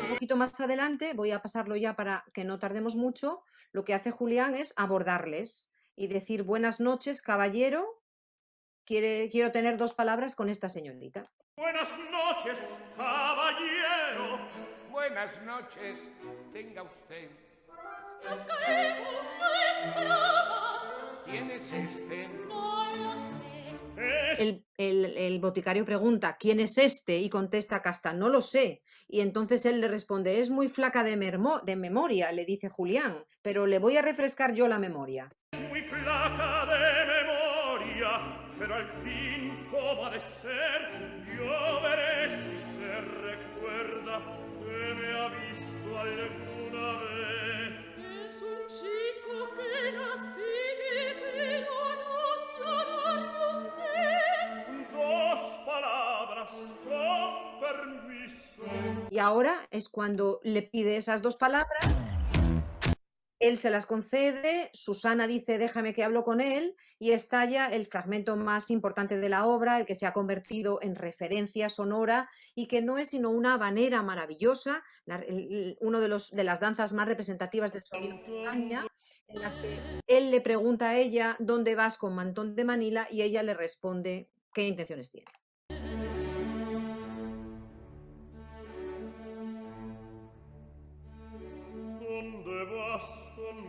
Speaker 5: Un
Speaker 3: poquito más adelante, voy a pasarlo ya para que no tardemos mucho, lo que hace Julián es abordarles y decir, buenas noches, caballero, quiere, quiero tener dos palabras con esta señorita.
Speaker 5: Buenas noches, caballero.
Speaker 4: Buenas noches, tenga usted.
Speaker 7: Nos caemos, no es broma.
Speaker 4: ¿Quién es este?
Speaker 7: No lo sé.
Speaker 5: Es
Speaker 3: El, boticario pregunta, ¿quién es este? Y contesta Casta, no lo sé. Y entonces él le responde, es muy flaca de, mermo- de memoria, le dice Julián, pero le voy a refrescar yo la memoria.
Speaker 5: muy flaca de memoria, pero al fin, como de ser, permiso.
Speaker 3: Y ahora es cuando le pide esas dos palabras. Él se las concede, Susana dice déjame que hablo con él y estalla el fragmento más importante de la obra, el que se ha convertido en referencia sonora y que no es sino una habanera maravillosa, uno de, los, de las danzas más representativas del sonido de España, en las que él le pregunta a ella dónde vas con mantón de Manila y ella le responde qué intenciones tiene.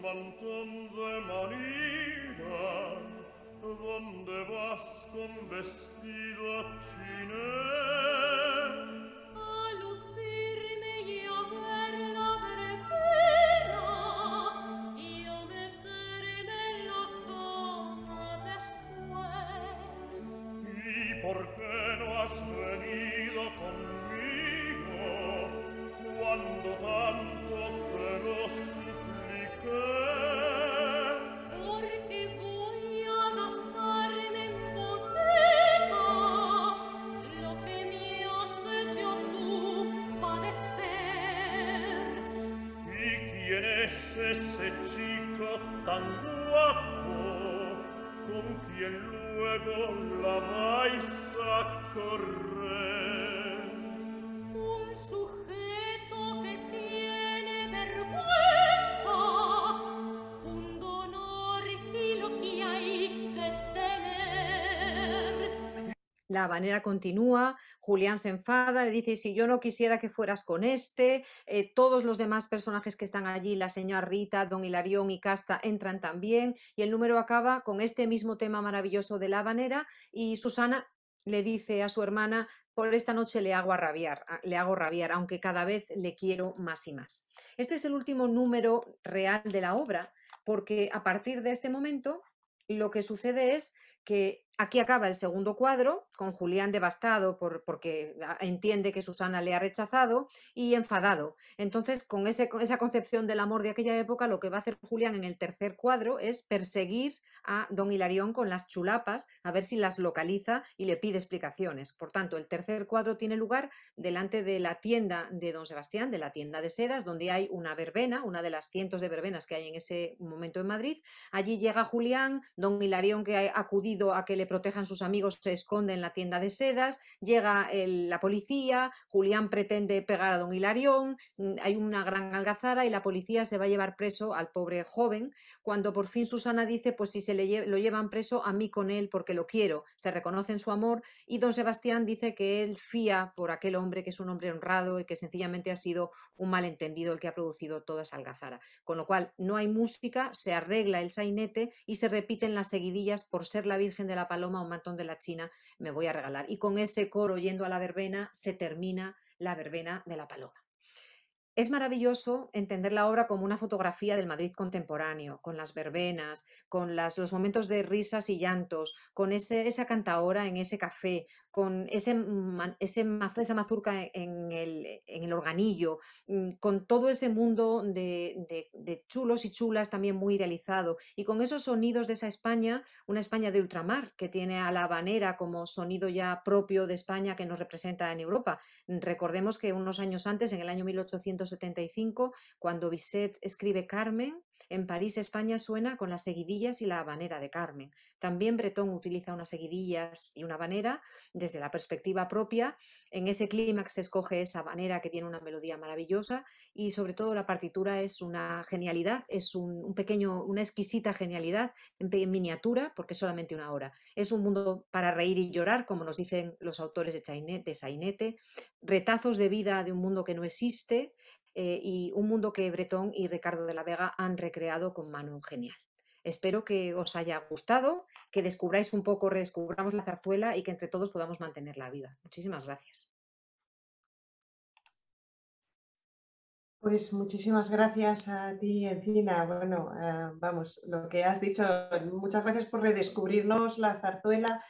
Speaker 5: manton de manila donde vas con vestido chiné
Speaker 7: A lucirme y a ver la verbena, y a meterme en la cama después.
Speaker 5: ¿Y por qué? Luego la vais a correr?
Speaker 7: Un sujeto que tiene vergüenza, pundonor y lo que hay que tener.
Speaker 3: La habanera continúa, Julián se enfada, le dice, si yo no quisiera que fueras con este, eh, todos los demás personajes que están allí, la señora Rita, don Hilarión y Casta, entran también, y el número acaba con este mismo tema maravilloso de la habanera, y Susana le dice a su hermana, por esta noche le hago rabiar, a- le hago rabiar, aunque cada vez le quiero más y más. Este es el último número real de la obra, porque a partir de este momento lo que sucede es que aquí acaba el segundo cuadro, con Julián devastado por, porque entiende que Susana le ha rechazado y enfadado. Entonces, con, ese, con esa concepción del amor de aquella época, lo que va a hacer Julián en el tercer cuadro es perseguir a don Hilarión con las chulapas, a ver si las localiza y le pide explicaciones. Por tanto, el tercer cuadro tiene lugar delante de la tienda de don Sebastián, de la tienda de sedas, donde hay una verbena, una de las cientos de verbenas que hay en ese momento en Madrid. Allí llega Julián, don Hilarión, que ha acudido a que le protejan sus amigos, se esconde en la tienda de sedas, llega la policía, Julián pretende pegar a don Hilarión, mm, hay una gran algazara y la policía se va a llevar preso al pobre joven, cuando por fin Susana dice, pues si se lo llevan preso, a mí con él porque lo quiero, se reconocen su amor y don Sebastián dice que él fía por aquel hombre que es un hombre honrado y que sencillamente ha sido un malentendido el que ha producido toda esa algazara. Con lo cual no hay música, se arregla el sainete y se repiten las seguidillas por ser la Virgen de la Paloma o Mantón de la China, me voy a regalar. Y con ese coro yendo a la verbena se termina la verbena de la Paloma. Es maravilloso entender la obra como una fotografía del Madrid contemporáneo, con las verbenas, con los momentos de risas y llantos, con ese, esa cantaora en ese café, con ese, ese esa mazurca en el, en el, organillo, mm, con todo ese mundo de, de, chulos y chulas también muy idealizado, y con esos sonidos de esa España, una España de ultramar, que tiene a la habanera como sonido ya propio de España que nos representa en Europa. Recordemos que unos años antes, en el año 1875, cuando Bizet escribe Carmen, en París, España, suena con las seguidillas y la habanera de Carmen. También Bretón utiliza unas seguidillas y una habanera desde la perspectiva propia. En ese clímax se escoge esa habanera que tiene una melodía maravillosa y sobre todo la partitura es una genialidad, es un, pequeño, una exquisita genialidad en, miniatura porque es solamente una hora. Es un mundo para reír y llorar, como nos dicen los autores de, de Sainete, retazos de vida de un mundo que no existe eh, y un mundo que Bretón y Ricardo de la Vega han recreado con mano genial. Espero que os haya gustado, que descubráis un poco, redescubramos la zarzuela y que entre todos podamos mantenerla viva. Muchísimas gracias.
Speaker 2: Pues muchísimas gracias a ti, Encina. Bueno, eh, vamos, lo que has dicho, muchas gracias por redescubrirnos la zarzuela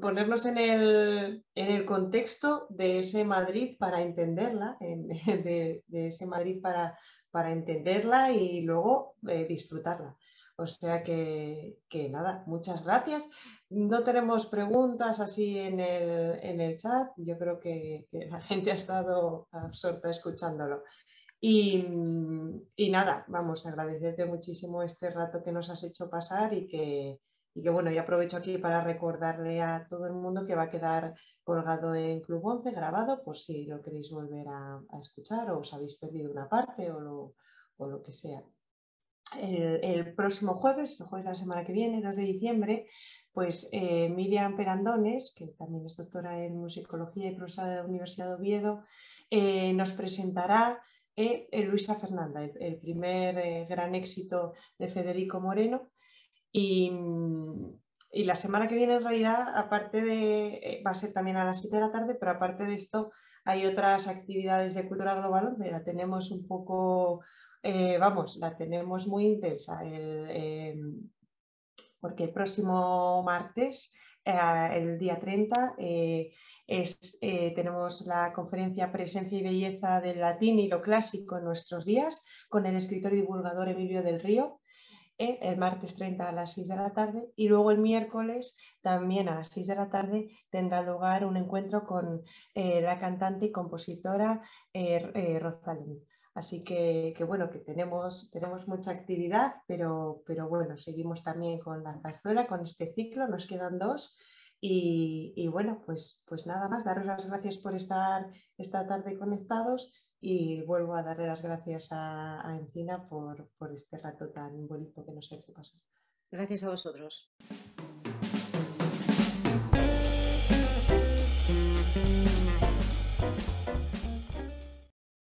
Speaker 2: ponernos en el, en el, contexto de ese Madrid para entenderla, (laughs) de, ese Madrid para, para entenderla y luego eh, disfrutarla. O sea que, que, nada, muchas gracias. No tenemos preguntas así en el, en el chat. Yo creo que, la gente ha estado absorta escuchándolo. Y, y, nada, vamos agradecerte muchísimo este rato que nos has hecho pasar y que, y que bueno, y aprovecho aquí para recordarle a todo el mundo que va a quedar colgado en Club 11, grabado, por si lo queréis volver a, escuchar o os habéis perdido una parte o lo, o lo que sea. El, próximo jueves, el jueves de la semana que viene, 2 de diciembre, pues eh, Miriam Perandones, que también es doctora en musicología y prosa de la Universidad de Oviedo, eh, nos presentará eh, Luisa Fernanda, el primer gran éxito de Federico Moreno, y, la semana que viene, en realidad, aparte de, eh, va a ser también a las 7 de la tarde, pero aparte de esto, hay otras actividades de cultura global donde la tenemos un poco, eh, vamos, la tenemos muy intensa. Em, porque el próximo martes, eh, el día 30, es, tenemos la conferencia Presencia y Belleza del Latín y lo Clásico en nuestros días con el escritor y divulgador Emilio del Río el martes 30 a las 6 de la tarde y luego el miércoles también a las 6 de la tarde tendrá lugar un encuentro con eh, la cantante y compositora eh, eh, Rosalén. Así que, bueno, que tenemos, tenemos mucha actividad, pero, pero bueno, seguimos también con la zarzuela, con este ciclo, nos quedan dos. Y, bueno, pues, pues nada más, daros las gracias por estar esta tarde conectados y vuelvo a darle las gracias a, Encina por, por este rato tan bonito que nos ha hecho pasar.
Speaker 3: Gracias a vosotros.